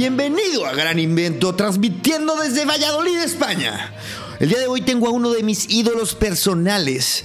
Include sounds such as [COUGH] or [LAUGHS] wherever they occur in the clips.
Bienvenido a Gran Invento, transmitiendo desde Valladolid, España. El día de hoy tengo a uno de mis ídolos personales.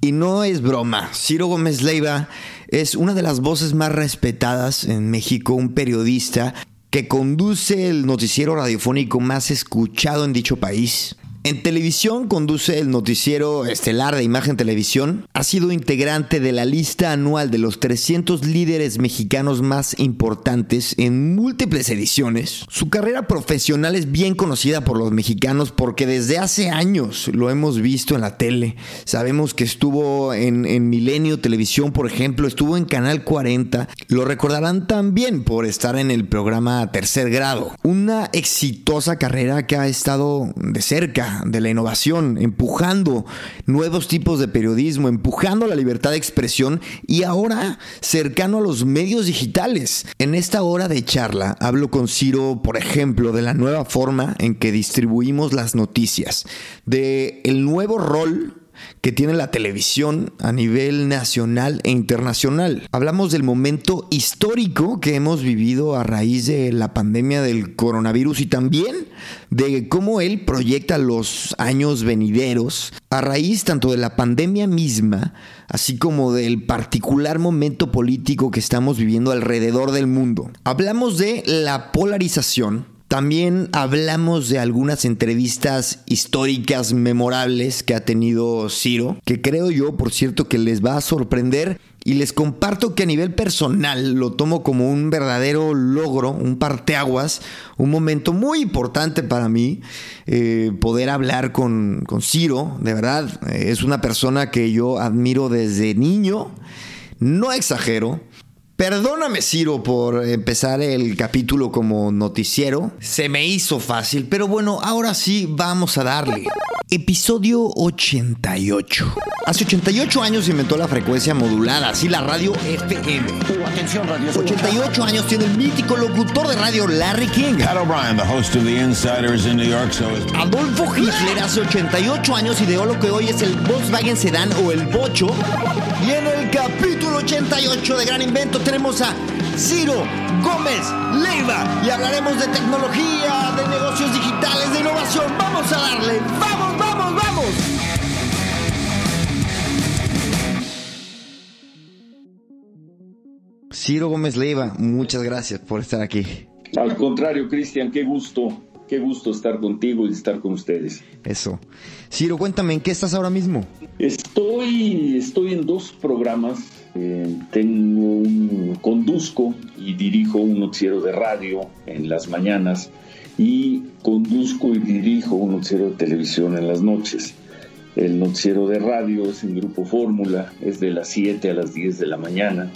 Y no es broma, Ciro Gómez Leiva es una de las voces más respetadas en México, un periodista que conduce el noticiero radiofónico más escuchado en dicho país. En televisión conduce el noticiero estelar de Imagen Televisión. Ha sido integrante de la lista anual de los 300 líderes mexicanos más importantes en múltiples ediciones. Su carrera profesional es bien conocida por los mexicanos porque desde hace años lo hemos visto en la tele. Sabemos que estuvo en, en Milenio Televisión, por ejemplo, estuvo en Canal 40. Lo recordarán también por estar en el programa Tercer Grado. Una exitosa carrera que ha estado de cerca de la innovación, empujando nuevos tipos de periodismo, empujando la libertad de expresión y ahora cercano a los medios digitales. En esta hora de charla hablo con Ciro, por ejemplo, de la nueva forma en que distribuimos las noticias, de el nuevo rol que tiene la televisión a nivel nacional e internacional. Hablamos del momento histórico que hemos vivido a raíz de la pandemia del coronavirus y también de cómo él proyecta los años venideros a raíz tanto de la pandemia misma, así como del particular momento político que estamos viviendo alrededor del mundo. Hablamos de la polarización también hablamos de algunas entrevistas históricas memorables que ha tenido Ciro, que creo yo, por cierto, que les va a sorprender. Y les comparto que a nivel personal lo tomo como un verdadero logro, un parteaguas, un momento muy importante para mí eh, poder hablar con, con Ciro. De verdad, es una persona que yo admiro desde niño. No exagero, Perdóname, Ciro, por empezar el capítulo como noticiero. Se me hizo fácil, pero bueno, ahora sí vamos a darle. Episodio 88. Hace 88 años se inventó la frecuencia modulada, así la radio FM. Atención, radio. 88 años tiene el mítico locutor de radio Larry King. Pat O'Brien, the host of The Insiders in New York, so is Adolfo Hitler hace 88 años ideó lo que hoy es el Volkswagen Sedan o el Bocho. Y en el capítulo 88 de Gran Invento tenemos a Ciro Gómez Leiva y hablaremos de tecnología, de negocios digitales, de innovación. Vamos a darle, vamos, vamos, vamos. Ciro Gómez Leiva, muchas gracias por estar aquí. Al contrario, Cristian, qué gusto, qué gusto estar contigo y estar con ustedes. Eso. Ciro, cuéntame, ¿en qué estás ahora mismo? Estoy, estoy en dos programas. Eh, tengo un, conduzco y dirijo un noticiero de radio en las mañanas y conduzco y dirijo un noticiero de televisión en las noches. El noticiero de radio es en Grupo Fórmula, es de las 7 a las 10 de la mañana.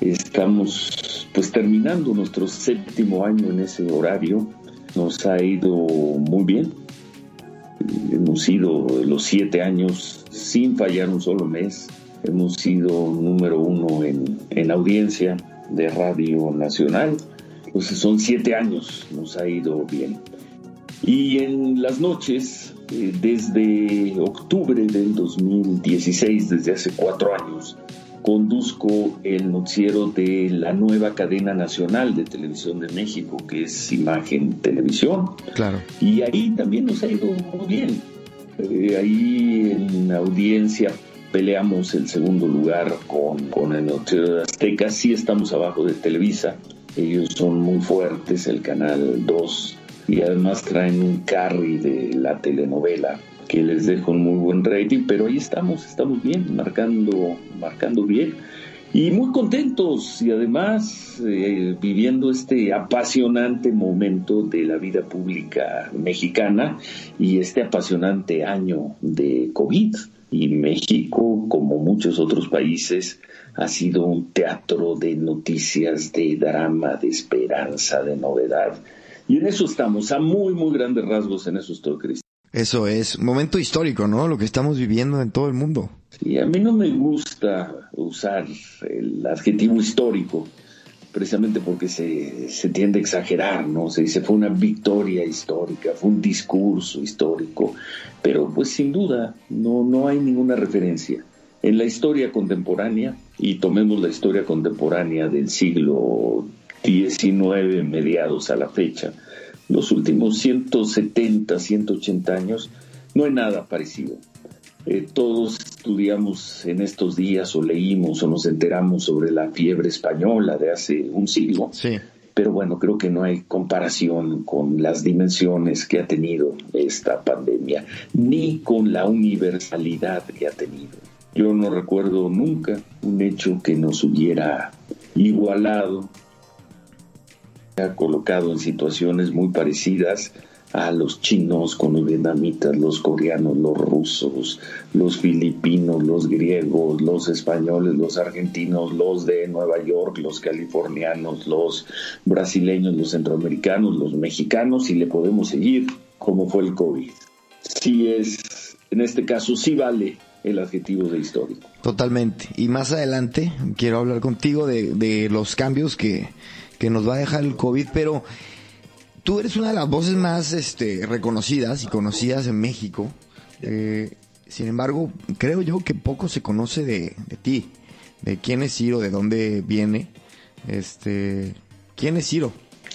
Estamos pues terminando nuestro séptimo año en ese horario. Nos ha ido muy bien. Hemos ido los siete años sin fallar un solo mes. Hemos sido número uno en, en audiencia de Radio Nacional. Entonces son siete años, nos ha ido bien. Y en las noches, eh, desde octubre del 2016, desde hace cuatro años, conduzco el noticiero de la nueva cadena nacional de televisión de México, que es Imagen Televisión. Claro. Y ahí también nos ha ido muy bien. Eh, ahí en audiencia peleamos el segundo lugar con, con el noticiero de Azteca. Sí estamos abajo de Televisa. Ellos son muy fuertes, el canal 2. Y además traen un carry de la telenovela que les deja un muy buen rating. Pero ahí estamos, estamos bien, marcando, marcando bien. y muy contentos y además eh, viviendo este apasionante momento de la vida pública mexicana y este apasionante año de COVID. Y México, como muchos otros países, ha sido un teatro de noticias, de drama, de esperanza, de novedad. Y en eso estamos, a muy, muy grandes rasgos en eso estoy, Cristian. Eso es, momento histórico, ¿no? Lo que estamos viviendo en todo el mundo. Sí, a mí no me gusta usar el adjetivo histórico, precisamente porque se, se tiende a exagerar, ¿no? Se dice fue una victoria histórica, fue un discurso histórico, pero pues sin duda no, no hay ninguna referencia. En la historia contemporánea, y tomemos la historia contemporánea del siglo XIX, mediados a la fecha, los últimos 170, 180 años, no hay nada parecido. Eh, todos estudiamos en estos días o leímos o nos enteramos sobre la fiebre española de hace un siglo. Sí. Pero bueno, creo que no hay comparación con las dimensiones que ha tenido esta pandemia, ni con la universalidad que ha tenido. Yo no recuerdo nunca un hecho que nos hubiera igualado ha colocado en situaciones muy parecidas a los chinos con los vietnamitas, los coreanos, los rusos, los filipinos, los griegos, los españoles, los argentinos, los de Nueva York, los californianos, los brasileños, los centroamericanos, los mexicanos y le podemos seguir como fue el COVID. Sí es, en este caso sí vale el adjetivo de histórico. Totalmente. Y más adelante quiero hablar contigo de, de los cambios que, que nos va a dejar el COVID, pero tú eres una de las voces más este, reconocidas y conocidas en México. Eh, sin embargo, creo yo que poco se conoce de, de, ti, de quién es Ciro, de dónde viene. Este, ¿Quién es Ciro?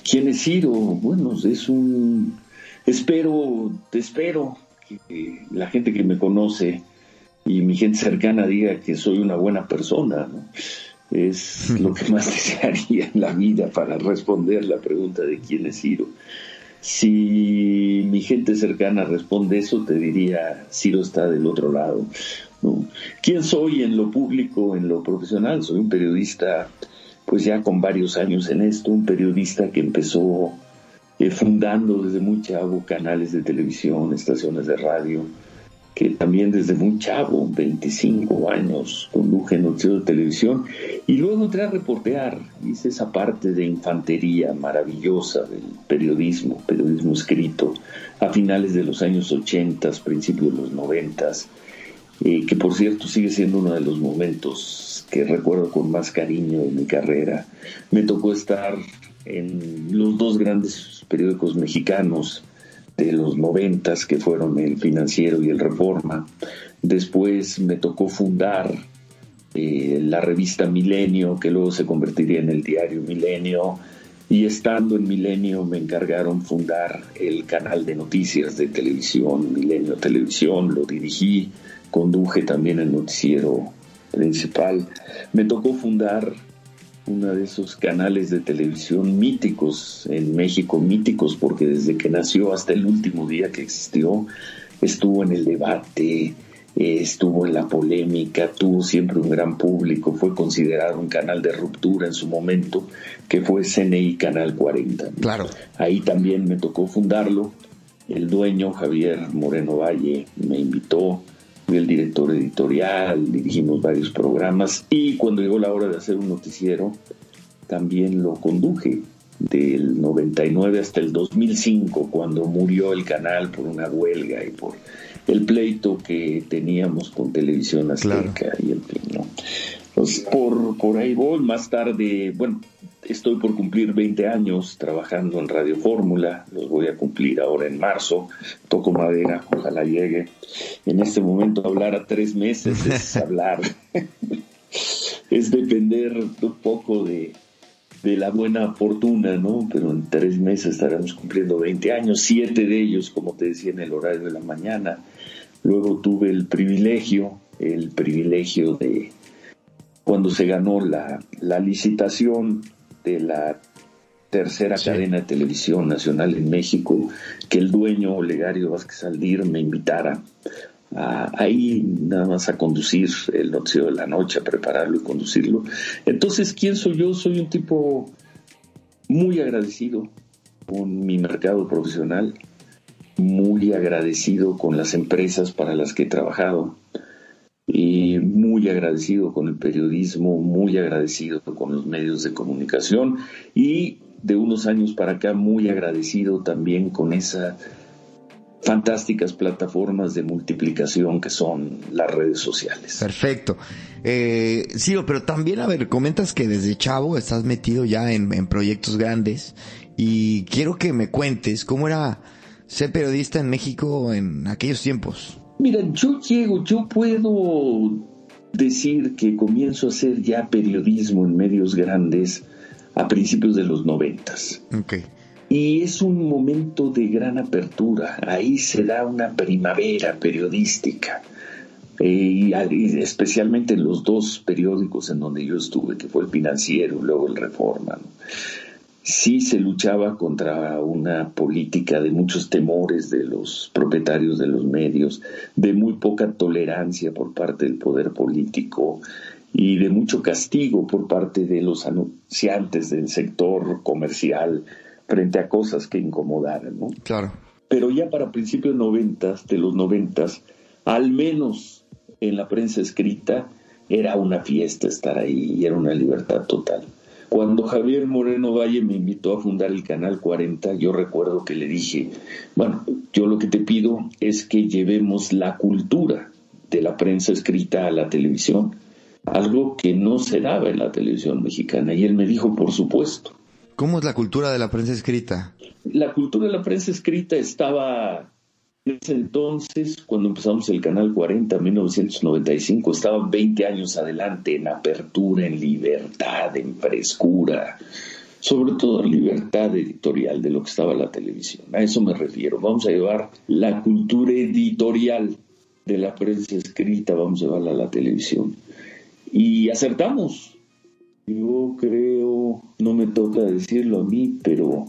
¿Quién es Ciro? Bueno, es un... Espero, te espero que la gente que me conoce y mi gente cercana diga que soy una buena persona. ¿no? Es lo que más [LAUGHS] desearía en la vida para responder la pregunta de quién es Ciro. Si mi gente cercana responde eso, te diría, Ciro está del otro lado. ¿no? ¿Quién soy en lo público, en lo profesional? Soy un periodista, pues ya con varios años en esto, un periodista que empezó eh, fundando desde muy chavo canales de televisión, estaciones de radio, que también desde muy chavo, 25 años, conduje noticiero de televisión y luego entré a reportear. Hice esa parte de infantería maravillosa del periodismo, periodismo escrito, a finales de los años 80, principios de los 90, eh, que por cierto sigue siendo uno de los momentos que recuerdo con más cariño de mi carrera. Me tocó estar en los dos grandes periódicos mexicanos, de los noventas, que fueron el Financiero y el Reforma. Después me tocó fundar eh, la revista Milenio, que luego se convertiría en el diario Milenio. Y estando en Milenio me encargaron fundar el canal de noticias de televisión, Milenio Televisión, lo dirigí, conduje también el noticiero principal. Me tocó fundar uno de esos canales de televisión míticos en México, míticos porque desde que nació hasta el último día que existió, estuvo en el debate, eh, estuvo en la polémica, tuvo siempre un gran público, fue considerado un canal de ruptura en su momento, que fue CNI Canal 40. Claro. Ahí también me tocó fundarlo. El dueño, Javier Moreno Valle, me invitó fui el director editorial, dirigimos varios programas y cuando llegó la hora de hacer un noticiero, también lo conduje del 99 hasta el 2005, cuando murió el canal por una huelga y por el pleito que teníamos con Televisión Azteca claro. y el fin, ¿no? Pues por, por ahí voy, más tarde, bueno, estoy por cumplir 20 años trabajando en Radio Fórmula, los voy a cumplir ahora en marzo, toco madera, ojalá llegue. En este momento hablar a tres meses es [LAUGHS] hablar, es depender un poco de, de la buena fortuna, ¿no? Pero en tres meses estaremos cumpliendo 20 años, siete de ellos, como te decía, en el horario de la mañana. Luego tuve el privilegio, el privilegio de cuando se ganó la, la licitación de la tercera sí. cadena de televisión nacional en México, que el dueño Olegario Vázquez Aldir me invitara ahí nada más a conducir el noticiero de la noche, a prepararlo y conducirlo. Entonces, ¿quién soy yo? Soy un tipo muy agradecido con mi mercado profesional, muy agradecido con las empresas para las que he trabajado y muy agradecido con el periodismo, muy agradecido con los medios de comunicación y de unos años para acá muy agradecido también con esa fantásticas plataformas de multiplicación que son las redes sociales. Perfecto. Eh, Ciro, pero también, a ver, comentas que desde chavo estás metido ya en proyectos grandes y quiero que me cuentes cómo era ser periodista en México en aquellos tiempos. Mira, yo llego, yo puedo decir que comienzo a hacer ya periodismo en medios grandes a principios de los noventas. Okay. Y es un momento de gran apertura. Ahí se da una primavera periodística. Eh, y especialmente en los dos periódicos en donde yo estuve, que fue el Financiero y luego el Reforma. Sí se luchaba contra una política de muchos temores de los propietarios de los medios, de muy poca tolerancia por parte del poder político y de mucho castigo por parte de los anunciantes del sector comercial frente a cosas que incomodaran, ¿no? Claro. Pero ya para principios noventas, de los noventas, al menos en la prensa escrita, era una fiesta estar ahí y era una libertad total. Cuando Javier Moreno Valle me invitó a fundar el Canal 40, yo recuerdo que le dije, bueno, yo lo que te pido es que llevemos la cultura de la prensa escrita a la televisión, algo que no se daba en la televisión mexicana. Y él me dijo, por supuesto. ¿Cómo es la cultura de la prensa escrita? La cultura de la prensa escrita estaba ese entonces, cuando empezamos el Canal 40, en 1995, estaba 20 años adelante en apertura, en libertad, en frescura, sobre todo en libertad editorial de lo que estaba la televisión. A eso me refiero. Vamos a llevar la cultura editorial de la prensa escrita, vamos a llevarla a la televisión. Y acertamos, yo creo, no me toca decirlo a mí, pero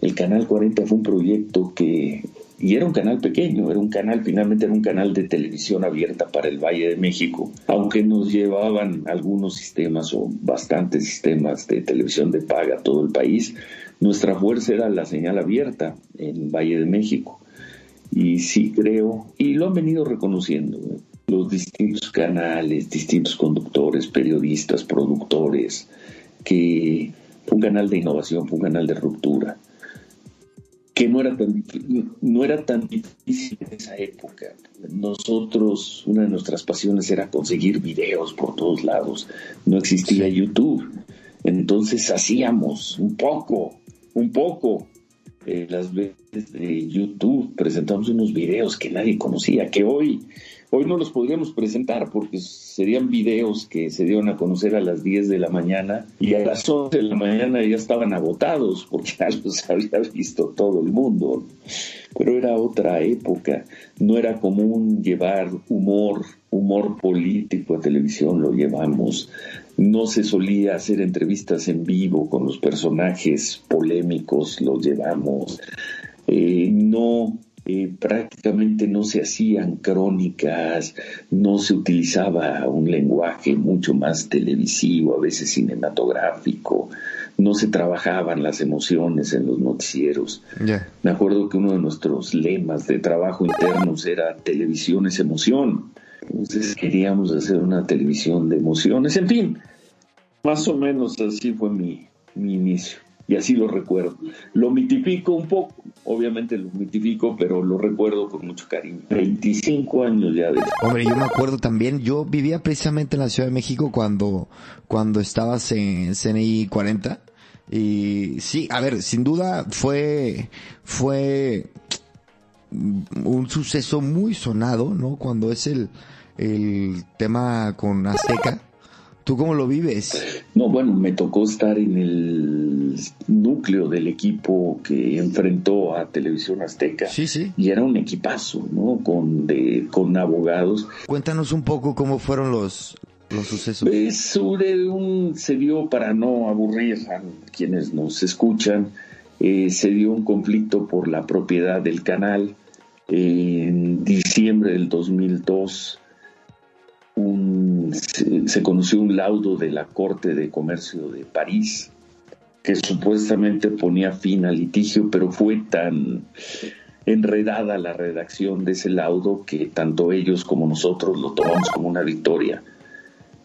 el Canal 40 fue un proyecto que, y era un canal pequeño, era un canal, finalmente era un canal de televisión abierta para el Valle de México, aunque nos llevaban algunos sistemas o bastantes sistemas de televisión de paga a todo el país, nuestra fuerza era la señal abierta en Valle de México. Y sí creo, y lo han venido reconociendo, los distintos canales, distintos conductores, periodistas, productores, que fue un canal de innovación, fue un canal de ruptura, que no era tan, no era tan difícil en esa época. Nosotros, una de nuestras pasiones era conseguir videos por todos lados. No existía YouTube. Entonces hacíamos un poco, un poco. Eh, las veces de YouTube presentamos unos videos que nadie conocía, que hoy Hoy no los podríamos presentar porque serían videos que se dieron a conocer a las 10 de la mañana y a las 11 de la mañana ya estaban agotados porque ya los [LAUGHS] había visto todo el mundo. Pero era otra época, no era común llevar humor, humor político a televisión, lo llevamos. No se solía hacer entrevistas en vivo con los personajes polémicos, los llevamos. Eh, no eh, prácticamente no se hacían crónicas, no se utilizaba un lenguaje mucho más televisivo, a veces cinematográfico, no se trabajaban las emociones en los noticieros. Me acuerdo que uno de nuestros lemas de trabajo internos era televisión es emoción. Entonces queríamos hacer una televisión de emociones. En fin, más o menos así fue mi, mi inicio y así lo recuerdo. Lo mitifico un poco, obviamente lo mitifico, pero lo recuerdo con mucho cariño. 25 años ya de... Hombre, yo me acuerdo también, yo vivía precisamente en la Ciudad de México cuando, cuando estabas en CNI 40. Y sí, a ver, sin duda fue, fue un suceso muy sonado, ¿no? Cuando es el, el tema con Azteca ¿Tú cómo lo vives? No, bueno, me tocó estar en el núcleo del equipo que enfrentó a Televisión Azteca. Sí, sí. Y era un equipazo, ¿no? Con, de, con abogados. Cuéntanos un poco cómo fueron los, los sucesos. Pues sobre un, se dio, para no aburrir a quienes nos escuchan, eh, se dio un conflicto por la propiedad del canal. En diciembre del 2002 se, conoció un laudo de la Corte de Comercio de París que supuestamente ponía fin al litigio, pero fue tan enredada la redacción de ese laudo que tanto ellos como nosotros lo tomamos como una victoria.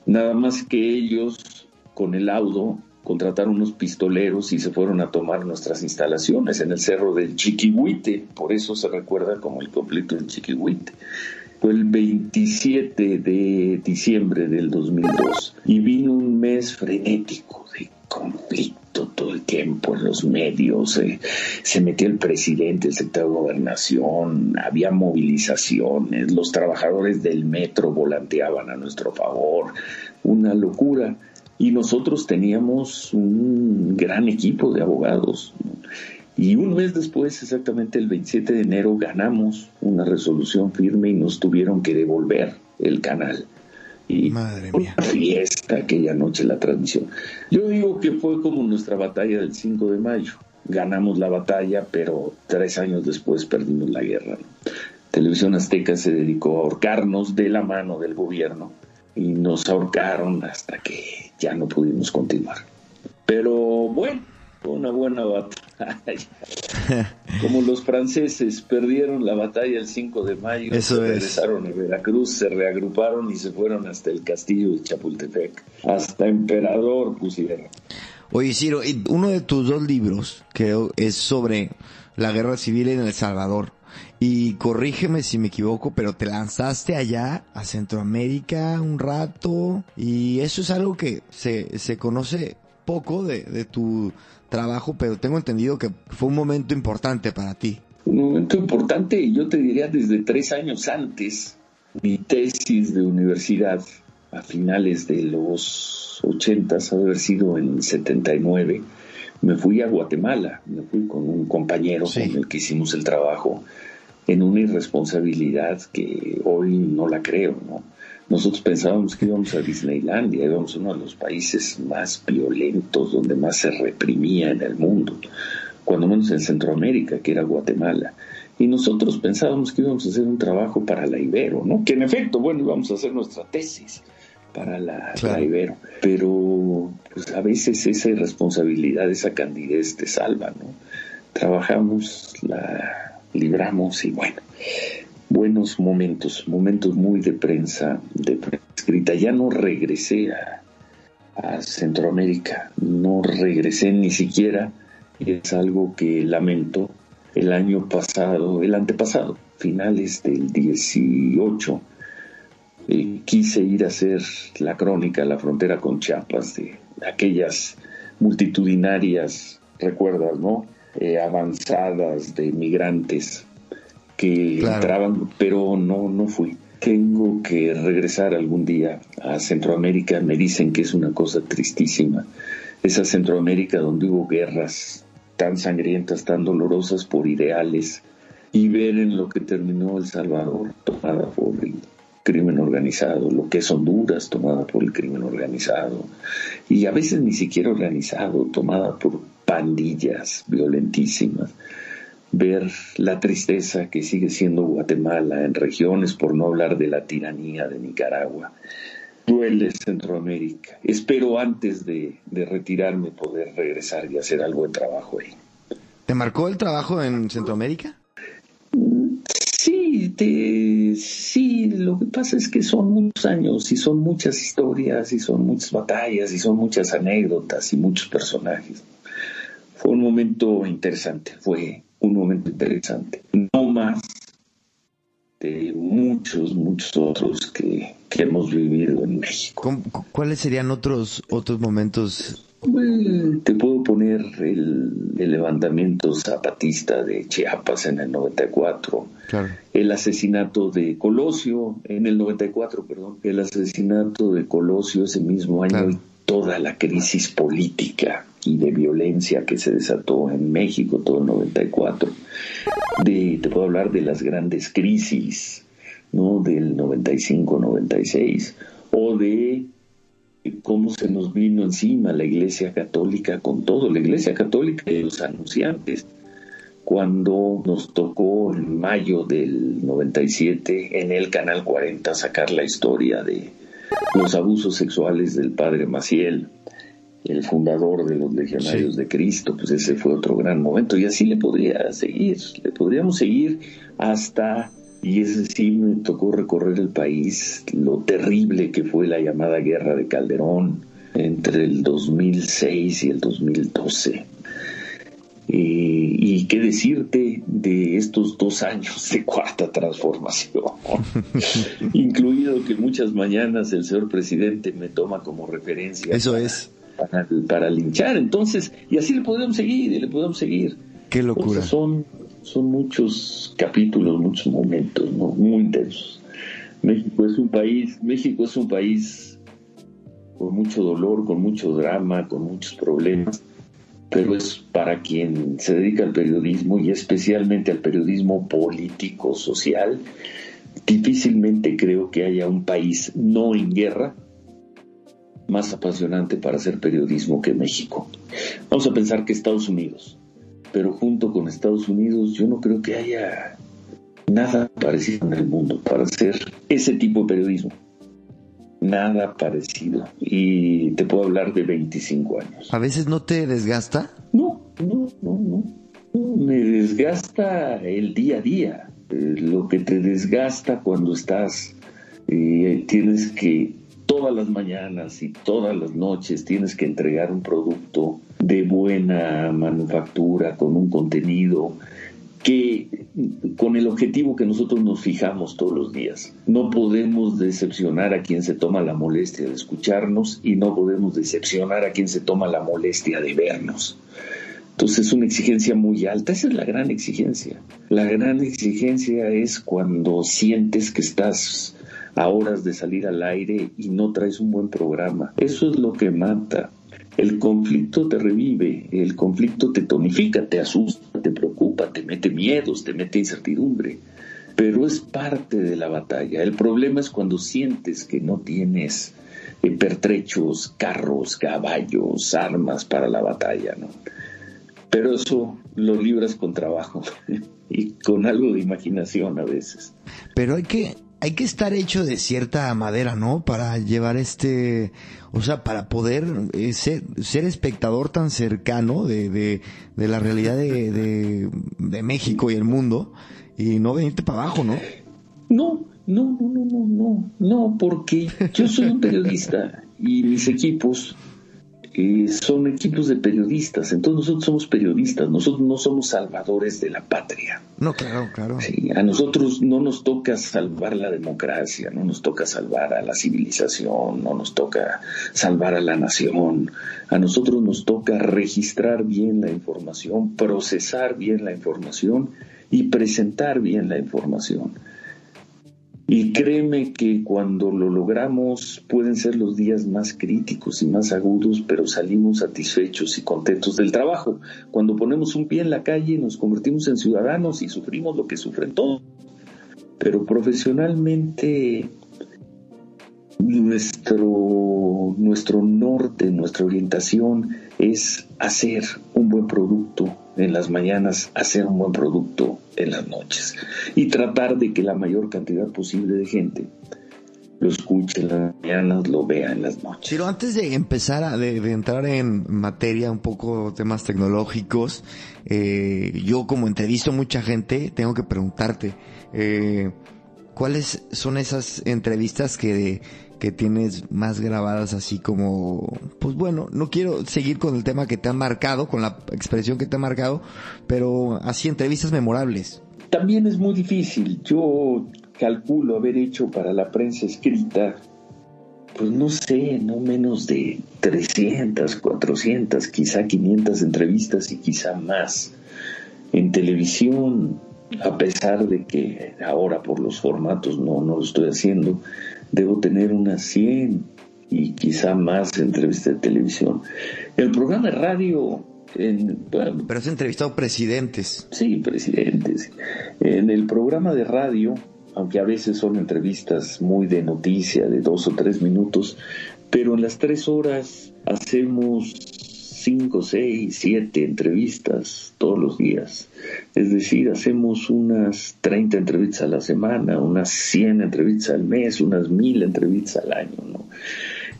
Nada más que ellos con el laudo contrataron unos pistoleros y se fueron a tomar nuestras instalaciones en el cerro del Chiquihuite, por eso se recuerda como el conflicto del Chiquihuite. Fue el 27 de diciembre del 2002 y vino un mes frenético de conflicto todo el tiempo en los medios. Eh, se metió el presidente, el secretario de gobernación, había movilizaciones, los trabajadores del metro volanteaban a nuestro favor, una locura. Y nosotros teníamos un gran equipo de abogados. Y un mes después, exactamente el 27 de enero, ganamos una resolución firme y nos tuvieron que devolver el canal. Y Madre mía. Una fiesta aquella noche la transmisión. Yo digo que fue como nuestra batalla del 5 de mayo. Ganamos la batalla, pero tres años después perdimos la guerra. Televisión Azteca se dedicó a ahorcarnos de la mano del gobierno y nos ahorcaron hasta que ya no pudimos continuar. Pero bueno, una buena batalla. [LAUGHS] Como los franceses perdieron la batalla el 5 de mayo, Eso se es. regresaron a Veracruz, se reagruparon y se fueron hasta el castillo de Chapultepec. Hasta Emperador pusieron. Oye, Ciro, uno de tus dos libros, que es sobre la guerra civil en El Salvador. Y corrígeme si me equivoco, pero te lanzaste allá a Centroamérica un rato. Y eso es algo que se, se conoce poco de, de tu trabajo, pero tengo entendido que fue un momento importante para ti. Un momento importante, y yo te diría desde tres años antes, mi tesis de universidad a finales de los 80, ha de haber sido en 79, me fui a Guatemala, me fui con un compañero Sí. con el que hicimos el trabajo en una irresponsabilidad que hoy no la creo, ¿no? Nosotros pensábamos que íbamos a Disneylandia, íbamos a uno de los países más violentos, donde más se reprimía en el mundo, cuando menos en Centroamérica, que era Guatemala. Y nosotros pensábamos que íbamos a hacer un trabajo para la Ibero, ¿no? Que en efecto, bueno, íbamos a hacer nuestra tesis para la, Claro. la Ibero. Pero pues, a veces esa irresponsabilidad, esa candidez te salva, ¿no? Trabajamos, la libramos y bueno, buenos momentos, momentos muy de prensa, de prensa escrita. Ya no regresé a, a Centroamérica, no regresé ni siquiera, es algo que lamento, el año pasado, el antepasado, finales del 18, eh, quise ir a hacer la crónica, la frontera con Chiapas, de aquellas multitudinarias, recuerdas, ¿no? Eh, avanzadas de migrantes que Claro. entraban, pero no, no fui. Tengo que regresar algún día a Centroamérica. Me dicen que es una cosa tristísima. Esa Centroamérica donde hubo guerras tan sangrientas, tan dolorosas por ideales, y ver en lo que terminó El Salvador, tomada por el crimen organizado, lo que es Honduras, tomada por el crimen organizado, y a veces ni siquiera organizado, tomada por pandillas violentísimas ver la tristeza que sigue siendo Guatemala en regiones, por no hablar de la tiranía de Nicaragua. Duele Centroamérica. Espero antes de, de retirarme poder regresar y hacer algo de trabajo ahí. ¿Te marcó el trabajo en Centroamérica? Sí, te- sí, lo que pasa es que son muchos años y son muchas historias y son muchas batallas y son muchas anécdotas y muchos personajes. Fue un momento interesante, fue un momento interesante. No más de muchos, muchos otros que, que hemos vivido en México. ¿Cómo- cu- ¿Cuáles serían otros, otros momentos? Bueno, Te puedo poner el, el levantamiento zapatista de Chiapas en el 94, Claro. el asesinato de Colosio en el 94, perdón, el asesinato de Colosio ese mismo año Claro. y toda la crisis política y de violencia que se desató en México todo el 94. De, te puedo hablar de las grandes crisis, ¿no? Del 95-96 o de cómo se nos vino encima la Iglesia Católica con todo, la Iglesia Católica y los anunciantes, cuando nos tocó en mayo del 97 en el Canal 40 sacar la historia de los abusos sexuales del padre Maciel, el fundador de los Legionarios de Cristo, pues ese fue otro gran momento y así le podría seguir, le podríamos seguir hasta, y ese sí me tocó recorrer el país, lo terrible que fue la llamada guerra de Calderón entre el 2006 y el 2012 y qué decirte de estos dos años de cuarta transformación, [LAUGHS] incluido que muchas mañanas el señor presidente me toma como referencia. Eso es. Para, linchar, entonces, y así le podemos seguir, y le podemos seguir. Qué locura. son, son muchos capítulos, muchos momentos, muy intensos. México es un país, México es un país con mucho dolor, con mucho drama, con muchos problemas pero es para quien se dedica al periodismo y especialmente al periodismo político, social, difícilmente creo que haya un país no en guerra más apasionante para hacer periodismo que México. Vamos a pensar que Estados Unidos, pero junto con Estados Unidos yo no creo que haya nada parecido en el mundo para hacer ese tipo de periodismo nada parecido. Y te puedo hablar de 25 años. ¿A veces no te desgasta? No, no, no, no. me desgasta el día a día. Eh, lo que te desgasta cuando estás, eh, tienes que todas las mañanas y todas las noches tienes que entregar un producto de buena manufactura, con un contenido que con el objetivo que nosotros nos fijamos todos los días. No podemos decepcionar a quien se toma la molestia de escucharnos y no podemos decepcionar a quien se toma la molestia de vernos. Entonces es una exigencia muy alta, esa es la gran exigencia. La gran exigencia es cuando sientes que estás a horas de salir al aire y no traes un buen programa. Eso es lo que mata. El conflicto te revive, el conflicto te tonifica, te asusta, te preocupa, te mete miedos, te mete incertidumbre, pero es parte de la batalla. El problema es cuando sientes que no tienes eh, pertrechos, carros, caballos, armas para la batalla, ¿no? Pero eso lo libras con trabajo [LAUGHS] y con algo de imaginación a veces. Pero hay que hay que estar hecho de cierta madera, ¿no? Para llevar este, o sea, para poder eh, ser, espectador tan cercano de, de, de la realidad de, de, de, México y el mundo y no venirte para abajo, ¿no? No, no, no, no, no, no, no, porque yo soy un periodista y mis equipos son equipos de periodistas, entonces nosotros somos periodistas, nosotros no somos salvadores de la patria. No, claro, claro. Sí, a nosotros no nos toca salvar la democracia, no nos toca salvar a la civilización, no nos toca salvar a la nación, a nosotros nos toca registrar bien la información, procesar bien la información y presentar bien la información. Y créeme que cuando lo logramos pueden ser los días más críticos y más agudos, pero salimos satisfechos y contentos del trabajo. Cuando ponemos un pie en la calle nos convertimos en ciudadanos y sufrimos lo que sufren todos. Pero profesionalmente nuestro, nuestro norte, nuestra orientación es hacer un buen producto en las mañanas, hacer un buen producto en las noches y tratar de que la mayor cantidad posible de gente lo escuche en las mañanas, lo vea en las noches. Pero antes de empezar a de, entrar en materia un poco temas tecnológicos, eh, yo como entrevisto a mucha gente, tengo que preguntarte, eh, ¿cuáles son esas entrevistas que que tienes más grabadas así como, pues bueno, no quiero seguir con el tema que te ha marcado, con la expresión que te ha marcado, pero así entrevistas memorables. También es muy difícil. Yo calculo haber hecho para la prensa escrita, pues no sé, no menos de 300, 400, quizá 500 entrevistas y quizá más. En televisión, a pesar de que ahora por los formatos no, no lo estoy haciendo, debo tener unas 100 y quizá más entrevistas de televisión. El programa de radio... En, Pero has entrevistado presidentes. Sí, presidentes. En el programa de radio, aunque a veces son entrevistas muy de noticia, de dos o tres minutos, pero en las tres horas hacemos cinco, seis, siete entrevistas todos los días. Es decir, hacemos unas 30 entrevistas a la semana, unas 100 entrevistas al mes, unas 1000 entrevistas al año, ¿no?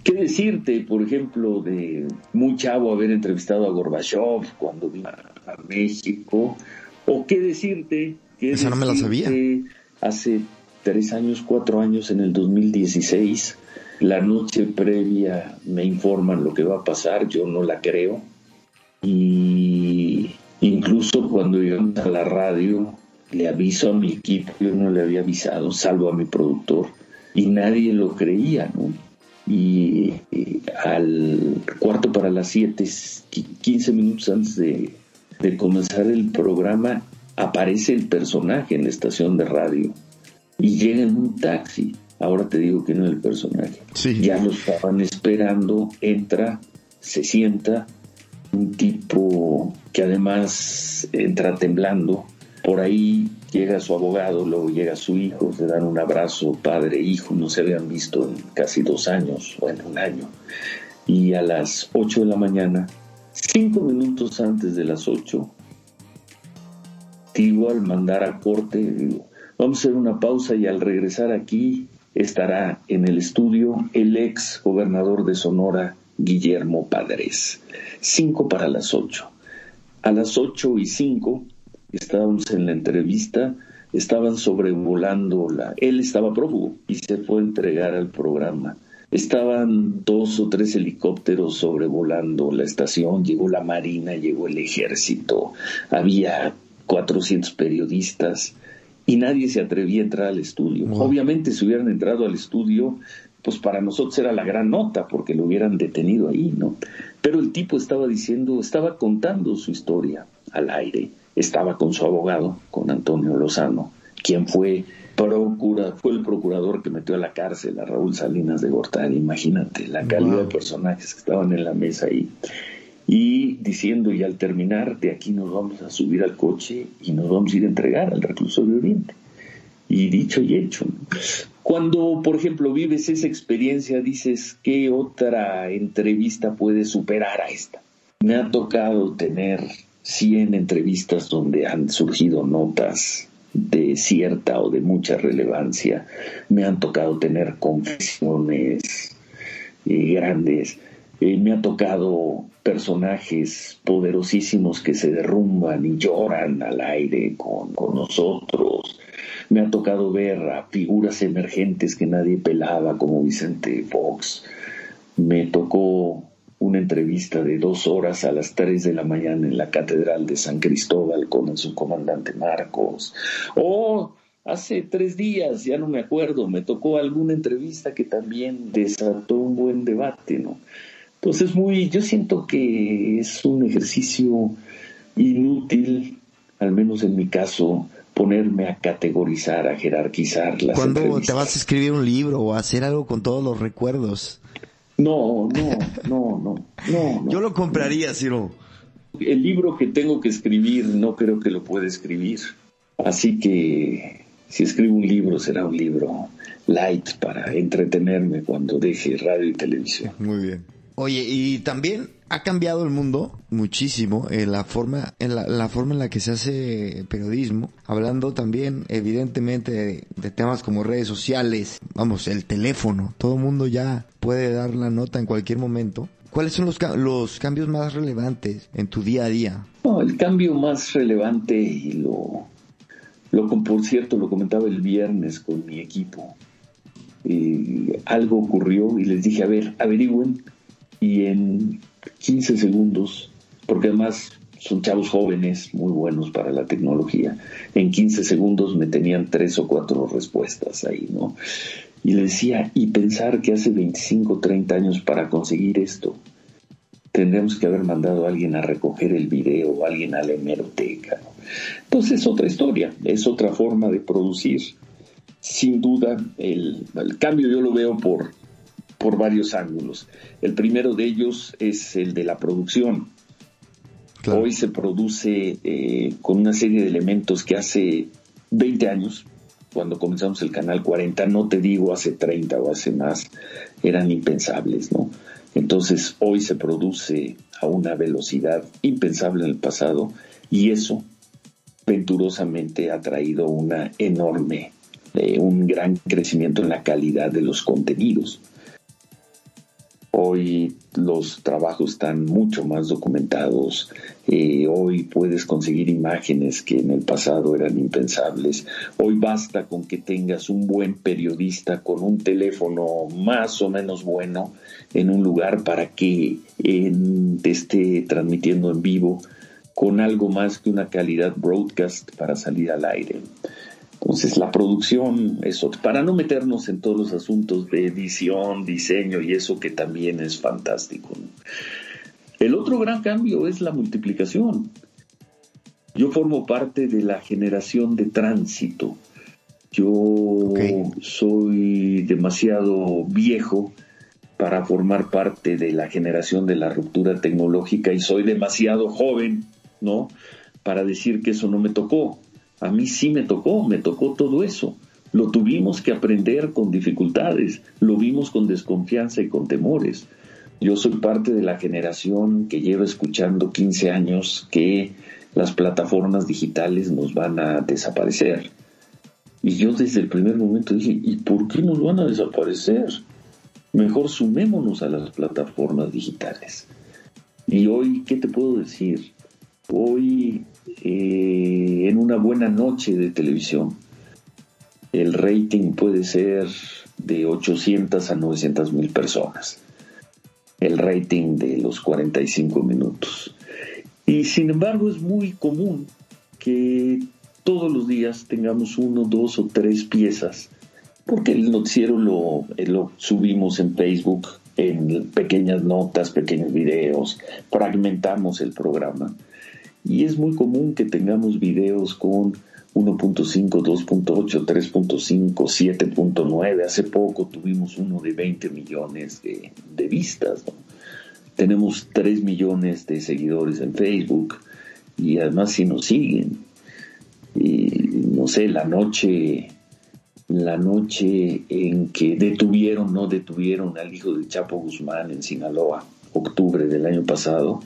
¿Qué decirte, por ejemplo, de muy chavo haber entrevistado a Gorbachev cuando vino a México? ¿O qué decirte? Qué Esa no me la sabía. decirte Hace tres años, cuatro años, en el 2016, la noche previa me informan lo que va a pasar, yo no la creo. Y incluso cuando llegamos a la radio, le aviso a mi equipo, yo no le había avisado, salvo a mi productor, y nadie lo creía, ¿no? Y al cuarto para las siete, qui- 15 minutos antes de, de comenzar el programa, aparece el personaje en la estación de radio y llega en un taxi. Ahora te digo que no es el personaje. Sí. Ya lo estaban esperando, entra, se sienta, un tipo que además entra temblando. Por ahí llega su abogado, luego llega su hijo, se dan un abrazo, padre, hijo, no se habían visto en casi dos años o en un año. Y a las 8 de la mañana, cinco minutos antes de las 8, digo al mandar a corte, digo, vamos a hacer una pausa y al regresar aquí estará en el estudio el ex gobernador de Sonora, Guillermo Padres. Cinco para las ocho. A las ocho y cinco estábamos en la entrevista, estaban sobrevolando la... Él estaba prófugo y se fue a entregar al programa. Estaban dos o tres helicópteros sobrevolando la estación, llegó la Marina, llegó el ejército, había 400 periodistas y nadie se atrevía a entrar al estudio. Obviamente si hubieran entrado al estudio, pues para nosotros era la gran nota porque lo hubieran detenido ahí, ¿no? Pero el tipo estaba diciendo, estaba contando su historia al aire, estaba con su abogado, con Antonio Lozano, quien fue procura, fue el procurador que metió a la cárcel a Raúl Salinas de Gortari, imagínate la calidad de personajes que estaban en la mesa ahí. y diciendo y al terminar de aquí nos vamos a subir al coche y nos vamos a ir a entregar al reclusorio Oriente. Y dicho y hecho. Cuando, por ejemplo, vives esa experiencia, dices, ¿qué otra entrevista puede superar a esta? Me ha tocado tener 100 entrevistas donde han surgido notas de cierta o de mucha relevancia. Me han tocado tener confesiones eh, grandes. Me ha tocado personajes poderosísimos que se derrumban y lloran al aire con, con nosotros. Me ha tocado ver a figuras emergentes que nadie pelaba, como Vicente Fox. Me tocó una entrevista de dos horas a las tres de la mañana en la Catedral de San Cristóbal con el subcomandante Marcos. O hace tres días, ya no me acuerdo, me tocó alguna entrevista que también desató un buen debate, ¿no? Entonces, muy, yo siento que es un ejercicio inútil, al menos en mi caso, ponerme a categorizar, a jerarquizar las ¿Cuándo te vas a escribir un libro o a hacer algo con todos los recuerdos? No, no, no, no, no, no. Yo lo compraría, Ciro. El libro que tengo que escribir no creo que lo pueda escribir. Así que si escribo un libro será un libro light para entretenerme cuando deje radio y televisión. Muy bien. Oye, y también ha cambiado el mundo muchísimo en la forma en la, forma en la que se hace periodismo, hablando también evidentemente de, temas como redes sociales, vamos, el teléfono, todo el mundo ya puede dar la nota en cualquier momento. ¿Cuáles son los, los cambios más relevantes en tu día a día? No, el cambio más relevante y lo, lo por cierto lo comentaba el viernes con mi equipo. Eh, algo ocurrió y les dije, a ver, averigüen y en 15 segundos, porque además son chavos jóvenes, muy buenos para la tecnología, en 15 segundos me tenían tres o cuatro respuestas ahí, ¿no? Y le decía, y pensar que hace 25, 30 años para conseguir esto, tendríamos que haber mandado a alguien a recoger el video o alguien a la hemeroteca. ¿no? Entonces es otra historia, es otra forma de producir. Sin duda, el, el cambio yo lo veo por, por varios ángulos. El primero de ellos es el de la producción. Claro. Hoy se produce eh, con una serie de elementos que hace 20 años, cuando comenzamos el canal 40, no te digo hace 30 o hace más, eran impensables, ¿no? Entonces hoy se produce a una velocidad impensable en el pasado y eso venturosamente ha traído una enorme, eh, un gran crecimiento en la calidad de los contenidos. Hoy los trabajos están mucho más documentados. Eh, hoy puedes conseguir imágenes que en el pasado eran impensables. Hoy basta con que tengas un buen periodista con un teléfono más o menos bueno en un lugar para que te esté transmitiendo en vivo con algo más que una calidad broadcast para salir al aire. Entonces la producción, eso, para no meternos en todos los asuntos de edición, diseño y eso que también es fantástico. El otro gran cambio es la multiplicación. Yo formo parte de la generación de tránsito. Yo soy demasiado viejo para formar parte de la generación de la ruptura tecnológica y soy demasiado joven, ¿no? Para decir que eso no me tocó. A mí sí me tocó, me tocó todo eso. Lo tuvimos que aprender con dificultades, lo vimos con desconfianza y con temores. Yo soy parte de la generación que lleva escuchando 15 años que las plataformas digitales nos van a desaparecer. Y yo desde el primer momento dije, ¿y por qué nos van a desaparecer? Mejor sumémonos a las plataformas digitales. Y hoy, ¿qué te puedo decir? Hoy eh, en una buena noche de televisión. El rating puede ser de 800 a 900 mil personas. El rating de los 45 minutos. Y sin embargo es muy común que todos los días tengamos uno, dos o tres piezas, porque el noticiero lo, lo subimos en Facebook, en pequeñas notas, pequeños videos, fragmentamos el programa y es muy común que tengamos videos con 1.5, 2.8, 3.5, 7.9. Hace poco tuvimos uno de 20 millones de, vistas. Tenemos 3 millones de seguidores en Facebook y además si nos siguen. Y, no sé, la noche, la noche en que detuvieron, no detuvieron al hijo de Chapo Guzmán en Sinaloa, octubre del año pasado,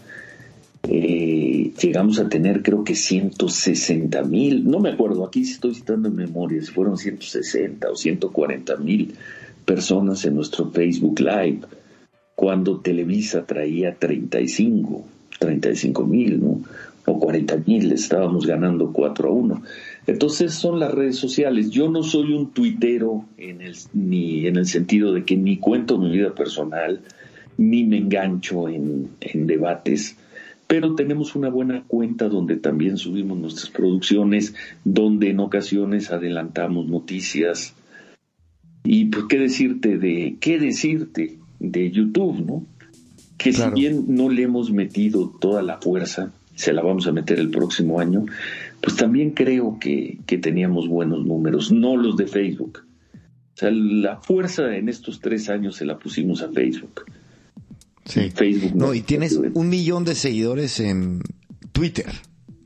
eh, llegamos a tener creo que 160 mil, no me acuerdo, aquí estoy citando en memoria, si fueron 160 o 140 mil personas en nuestro Facebook Live, cuando Televisa traía 35, 35 mil, ¿no? O 40 mil, estábamos ganando 4 a 1. Entonces son las redes sociales. Yo no soy un tuitero en el, ni en el sentido de que ni cuento mi vida personal, ni me engancho en, en debates pero tenemos una buena cuenta donde también subimos nuestras producciones, donde en ocasiones adelantamos noticias. Y pues qué decirte de qué decirte de YouTube, ¿no? Que si bien no le hemos metido toda la fuerza, se la vamos a meter el próximo año, pues también creo que, que teníamos buenos números, no los de Facebook. O sea, la fuerza en estos tres años se la pusimos a Facebook. Sí. Facebook. No, y tienes un millón de seguidores en Twitter.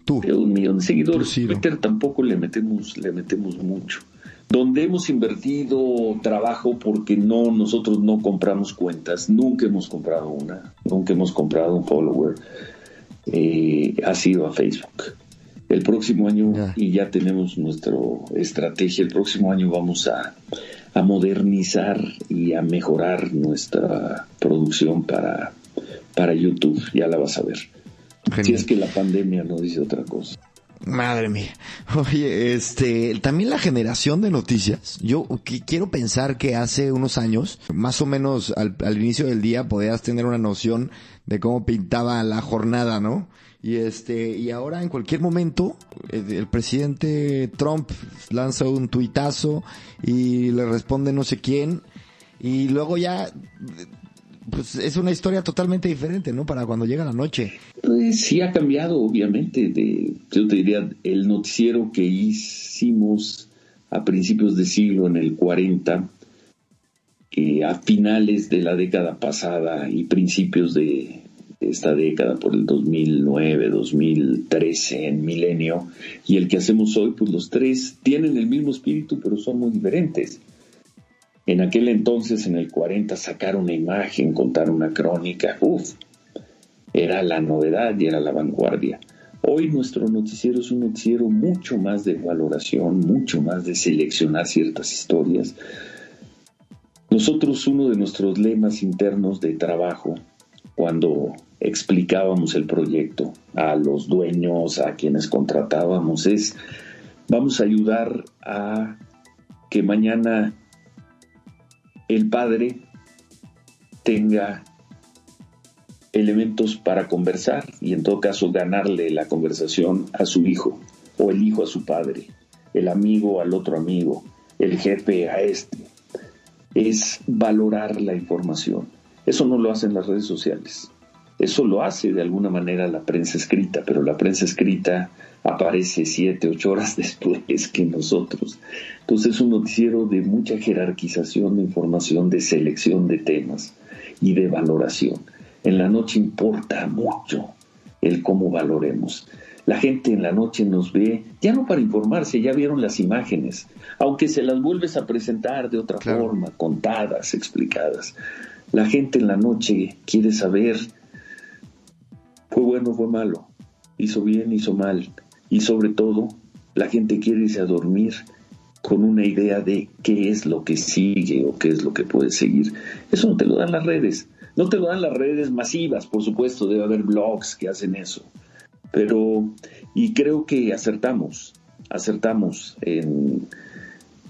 Tú. Un millón de seguidores. Twitter tampoco le metemos, le metemos mucho. Donde hemos invertido trabajo porque no, nosotros no compramos cuentas, nunca hemos comprado una, nunca hemos comprado un follower, eh, ha sido a Facebook. El próximo año, y ya tenemos nuestra estrategia, el próximo año vamos a, a modernizar y a mejorar nuestra producción para, para YouTube. Ya la vas a ver. Si es que la pandemia no dice otra cosa. Madre mía. Oye, este, también la generación de noticias. Yo quiero pensar que hace unos años, más o menos al, al, inicio del día, podías tener una noción de cómo pintaba la jornada, ¿no? Y este, y ahora en cualquier momento, el, presidente Trump lanza un tuitazo y le responde no sé quién, y luego ya pues es una historia totalmente diferente, ¿no? Para cuando llega la noche. Pues sí ha cambiado, obviamente. De, yo te diría, el noticiero que hicimos a principios de siglo, en el 40, eh, a finales de la década pasada y principios de esta década, por el 2009, 2013, en milenio, y el que hacemos hoy, pues los tres tienen el mismo espíritu, pero son muy diferentes. En aquel entonces, en el 40, sacar una imagen, contar una crónica, uff. era la novedad y era la vanguardia. Hoy nuestro noticiero es un noticiero mucho más de valoración, mucho más de seleccionar ciertas historias. Nosotros uno de nuestros lemas internos de trabajo, cuando explicábamos el proyecto a los dueños, a quienes contratábamos, es vamos a ayudar a que mañana el padre tenga elementos para conversar y en todo caso ganarle la conversación a su hijo o el hijo a su padre, el amigo al otro amigo, el jefe a este. Es valorar la información. Eso no lo hacen las redes sociales. Eso lo hace de alguna manera la prensa escrita, pero la prensa escrita aparece siete, ocho horas [LAUGHS] después que nosotros. Entonces es un noticiero de mucha jerarquización de información, de selección de temas y de valoración. En la noche importa mucho el cómo valoremos. La gente en la noche nos ve, ya no para informarse, ya vieron las imágenes, aunque se las vuelves a presentar de otra forma, contadas, explicadas. La gente en la noche quiere saber, fue bueno, fue malo, hizo bien, hizo mal, y sobre todo, la gente quiere irse a dormir con una idea de qué es lo que sigue o qué es lo que puede seguir. Eso no te lo dan las redes. No te lo dan las redes masivas, por supuesto, debe haber blogs que hacen eso. Pero, y creo que acertamos, acertamos en,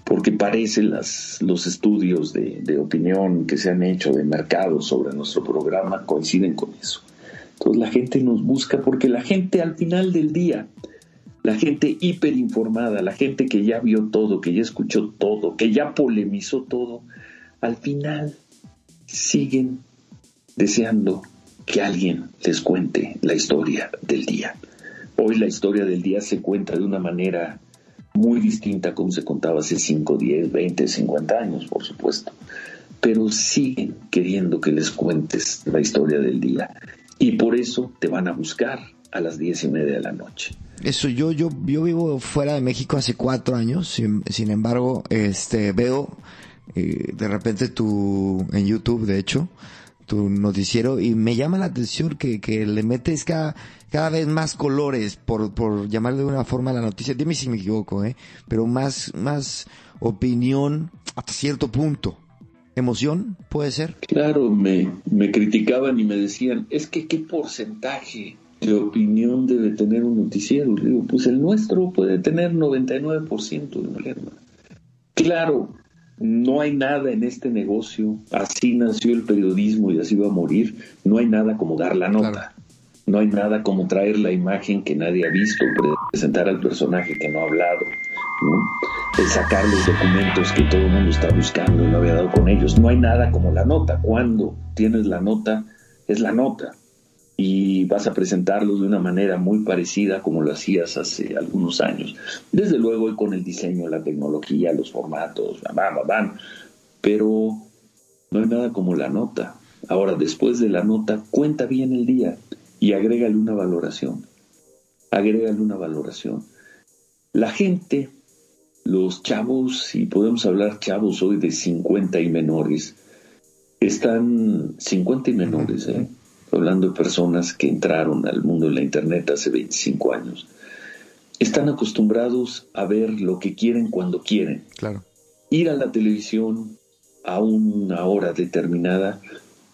porque parece las, los estudios de, de opinión que se han hecho de mercado sobre nuestro programa coinciden con eso. Entonces la gente nos busca porque la gente al final del día, la gente hiperinformada, la gente que ya vio todo, que ya escuchó todo, que ya polemizó todo, al final siguen deseando que alguien les cuente la historia del día. Hoy la historia del día se cuenta de una manera muy distinta a como se contaba hace 5, 10, 20, 50 años, por supuesto. Pero siguen queriendo que les cuentes la historia del día. Y por eso te van a buscar a las diez y media de la noche. Eso, yo, yo, yo vivo fuera de México hace cuatro años, sin, sin embargo, este, veo eh, de repente tu, en YouTube, de hecho, tu noticiero y me llama la atención que, que le metes cada, cada vez más colores, por, por llamar de una forma la noticia. Dime si me equivoco, ¿eh? Pero más, más opinión hasta cierto punto. ¿Emoción puede ser? Claro, me, me criticaban y me decían, es que qué porcentaje de opinión debe tener un noticiero. Le digo, pues el nuestro puede tener 99% de Claro, no hay nada en este negocio, así nació el periodismo y así va a morir, no hay nada como dar la nota, no hay nada como traer la imagen que nadie ha visto, presentar al personaje que no ha hablado, ¿no? sacar los documentos que todo el mundo está buscando y no había dado con ellos, no hay nada como la nota, cuando tienes la nota, es la nota, y vas a presentarlos de una manera muy parecida como lo hacías hace algunos años. Desde luego con el diseño, la tecnología, los formatos, van, van, pero no hay nada como la nota. Ahora, después de la nota, cuenta bien el día y agrégale una valoración. Agrégale una valoración. La gente, los chavos, si podemos hablar chavos hoy de 50 y menores, están 50 y menores, ¿eh? hablando de personas que entraron al mundo de la Internet hace 25 años, están acostumbrados a ver lo que quieren cuando quieren. Claro. Ir a la televisión a una hora determinada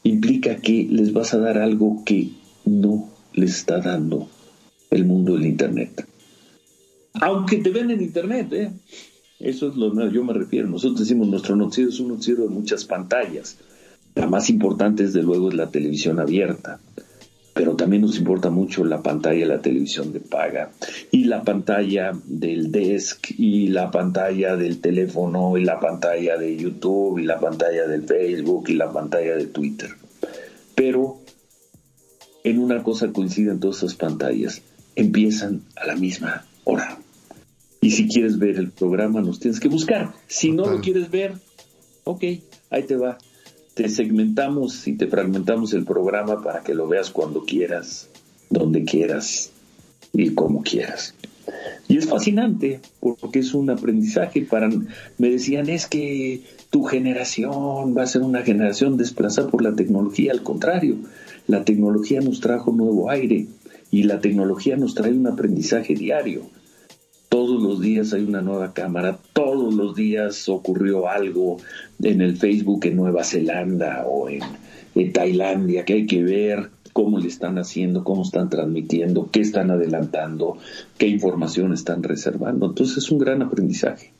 implica que les vas a dar algo que no les está dando el mundo del Internet. Aunque te ven en Internet, ¿eh? Eso es lo que yo me refiero. Nosotros decimos nuestro noticiero es un noticiero de muchas pantallas. La más importante, desde luego, es la televisión abierta, pero también nos importa mucho la pantalla de la televisión de paga y la pantalla del desk y la pantalla del teléfono y la pantalla de YouTube y la pantalla del Facebook y la pantalla de Twitter. Pero en una cosa coinciden todas esas pantallas, empiezan a la misma hora. Y si quieres ver el programa, nos tienes que buscar. Si no lo quieres ver, ok, ahí te va te segmentamos y te fragmentamos el programa para que lo veas cuando quieras, donde quieras y como quieras. Y es fascinante porque es un aprendizaje para... Me decían, es que tu generación va a ser una generación desplazada por la tecnología. Al contrario, la tecnología nos trajo nuevo aire y la tecnología nos trae un aprendizaje diario. Todos los días hay una nueva cámara, todos los días ocurrió algo en el Facebook en Nueva Zelanda o en, Tailandia que hay que ver cómo le están haciendo, cómo están transmitiendo, qué están adelantando, qué información están reservando. Entonces es un gran aprendizaje.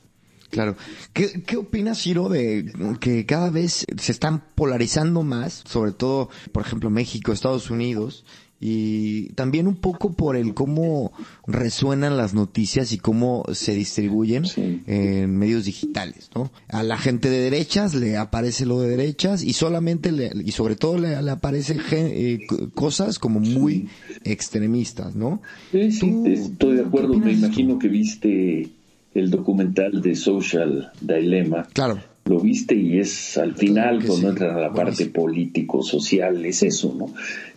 Claro. ¿Qué, ¿Qué opinas, Ciro, de que cada vez se están polarizando más, sobre todo, por ejemplo, México, Estados Unidos, y también un poco por el cómo resuenan las noticias y cómo se distribuyen en medios digitales, ¿no? A la gente de derechas le aparece lo de derechas y solamente le, y sobre todo le, le aparece eh, cosas como muy extremistas, ¿no? Sí, sí, estoy de acuerdo. Me imagino que viste el documental de Social Dilemma. Claro. Lo viste y es al final, cuando entra a la parte político-social, es eso, ¿no?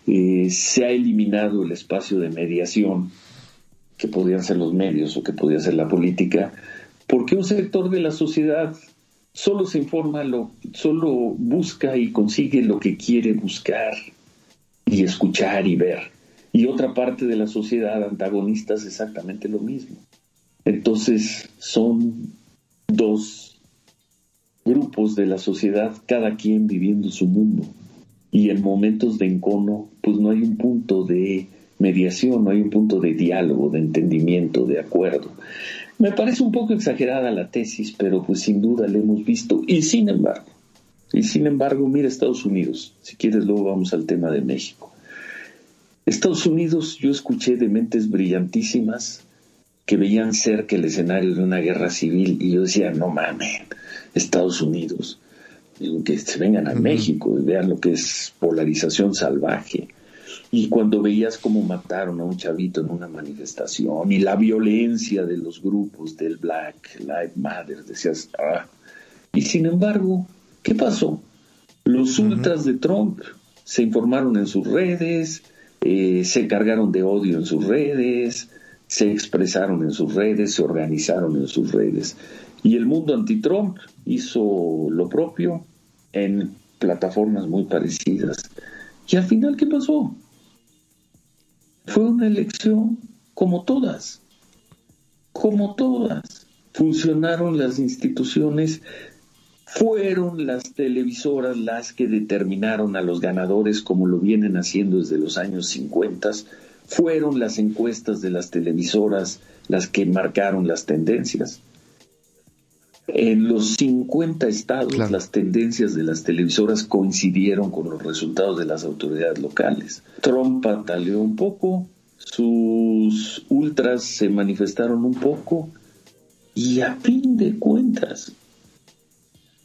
Eh, se ha eliminado el espacio de mediación que podían ser los medios o que podía ser la política, porque un sector de la sociedad solo se informa, lo, solo busca y consigue lo que quiere buscar y escuchar y ver. Y otra parte de la sociedad antagonista es exactamente lo mismo. Entonces son dos grupos de la sociedad, cada quien viviendo su mundo y en momentos de encono, pues no hay un punto de mediación, no hay un punto de diálogo, de entendimiento, de acuerdo. Me parece un poco exagerada la tesis, pero pues sin duda la hemos visto. Y sin embargo, y sin embargo, mira Estados Unidos, si quieres luego vamos al tema de México. Estados Unidos, yo escuché de mentes brillantísimas que veían cerca el escenario de una guerra civil y yo decía, no mames, Estados Unidos que se vengan a México y vean lo que es polarización salvaje. Y cuando veías cómo mataron a un chavito en una manifestación y la violencia de los grupos del Black Lives Matter, decías, ah. Y sin embargo, ¿qué pasó? Los ultras de Trump se informaron en sus redes, eh, se cargaron de odio en sus redes, se expresaron en sus redes, se organizaron en sus redes. Y el mundo anti-Trump hizo lo propio, en plataformas muy parecidas. Y al final, ¿qué pasó? Fue una elección como todas, como todas. Funcionaron las instituciones, fueron las televisoras las que determinaron a los ganadores como lo vienen haciendo desde los años 50, fueron las encuestas de las televisoras las que marcaron las tendencias. En los 50 estados las tendencias de las televisoras coincidieron con los resultados de las autoridades locales. Trump pataleó un poco, sus ultras se manifestaron un poco y a fin de cuentas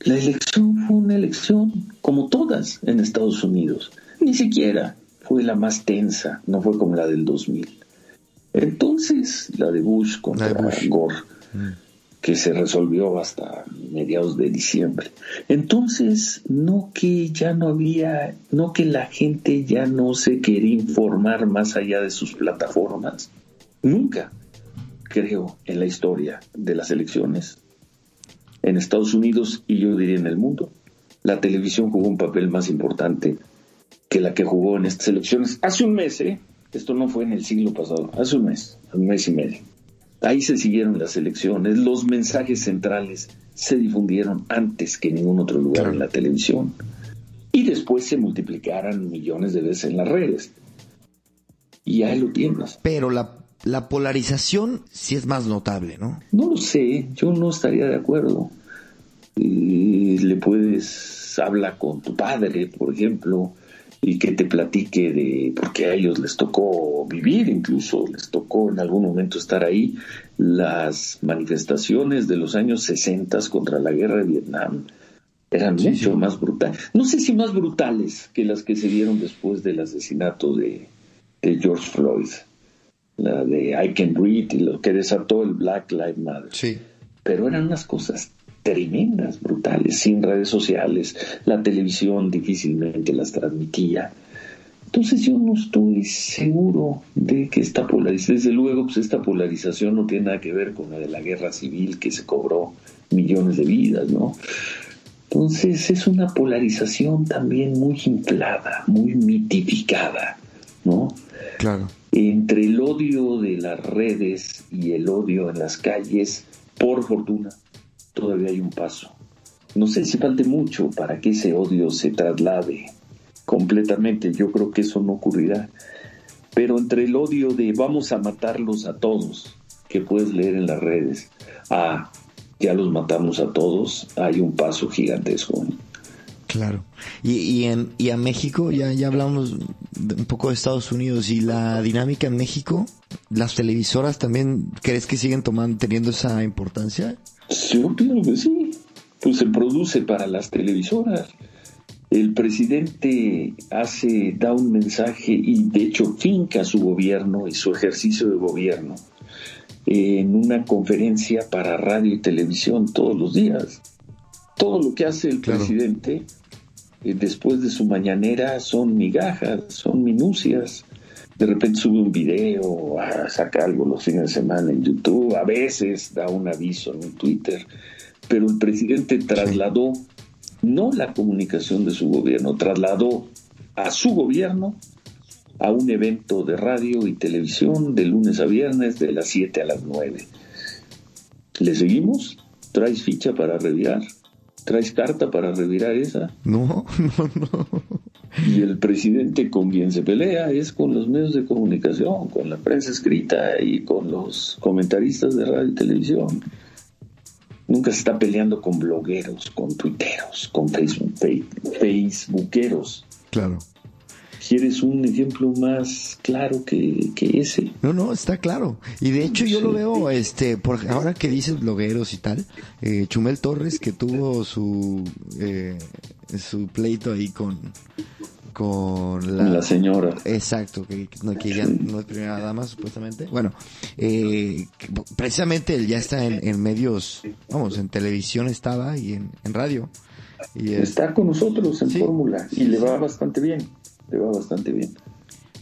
la elección fue una elección como todas en Estados Unidos. Ni siquiera fue la más tensa, no fue como la del 2000. Entonces, la de Bush contra Gore. Mm que se resolvió hasta mediados de diciembre. Entonces, no que ya no había, no que la gente ya no se quería informar más allá de sus plataformas. Nunca, creo, en la historia de las elecciones en Estados Unidos y yo diría en el mundo. La televisión jugó un papel más importante que la que jugó en estas elecciones. Hace un mes, ¿eh? Esto no fue en el siglo pasado, hace un mes, un mes y medio. Ahí se siguieron las elecciones, los mensajes centrales se difundieron antes que en ningún otro lugar en la televisión y después se multiplicaron millones de veces en las redes. Y ahí lo tienes. Pero la, la polarización sí es más notable, ¿no? No lo sé, yo no estaría de acuerdo. le puedes hablar con tu padre, por ejemplo, y que te platique de, porque a ellos les tocó vivir, incluso les tocó en algún momento estar ahí, las manifestaciones de los años 60 contra la guerra de Vietnam eran mucho más brutales. No sé si más brutales que las que se dieron después del asesinato de, de George Floyd, la de I Can Breathe y lo que desató el Black Lives Matter. Sí. Pero eran unas cosas tremendas, brutales, sin redes sociales, la televisión difícilmente las transmitía. Entonces yo no estoy seguro de que esta polarización, desde luego, pues esta polarización no tiene nada que ver con la de la guerra civil que se cobró millones de vidas, ¿no? Entonces es una polarización también muy inflada, muy mitificada, ¿no? Claro. Entre el odio de las redes y el odio en las calles, por fortuna, todavía hay un paso. No sé si falte mucho para que ese odio se traslade completamente. Yo creo que eso no ocurrirá. Pero entre el odio de vamos a matarlos a todos, que puedes leer en las redes, a ya los matamos a todos, hay un paso gigantesco. Claro. Y, y, en, y a México, ya, ya hablamos un poco de Estados Unidos y la dinámica en México, ¿las televisoras también crees que siguen tomando, teniendo esa importancia? Yo creo que sí. Pues se produce para las televisoras. El presidente hace, da un mensaje y de hecho finca su gobierno y su ejercicio de gobierno en una conferencia para radio y televisión todos los días. Todo lo que hace el Claro. presidente eh, después de su mañanera son migajas, son minucias. De repente sube un video, ah, saca algo los fines de semana en YouTube, a veces da un aviso en un Twitter, pero el presidente trasladó no la comunicación de su gobierno, trasladó a su gobierno a un evento de radio y televisión de lunes a viernes de las 7 a las 9. ¿Le seguimos? ¿Traes ficha para revirar? ¿Traes carta para revirar esa? No, [LAUGHS] no, no. Y el presidente con quien se pelea es con los medios de comunicación, con la prensa escrita y con los comentaristas de radio y televisión. Nunca se está peleando con blogueros, con tuiteros, con Facebook, facebookeros. Claro. ¿Quieres un ejemplo más claro que, que ese? No, no, está claro. Y de hecho yo lo veo, este, por ahora que dices blogueros y tal, eh, Chumel Torres que tuvo su eh, su pleito ahí con con la, La señora. Exacto, que, ya no es primera dama supuestamente. Bueno, eh, precisamente él ya está en, en medios, vamos, en televisión estaba y en, en radio. Y es- Está con nosotros en Sí. fórmula y le va bastante bien. Le va bastante bien.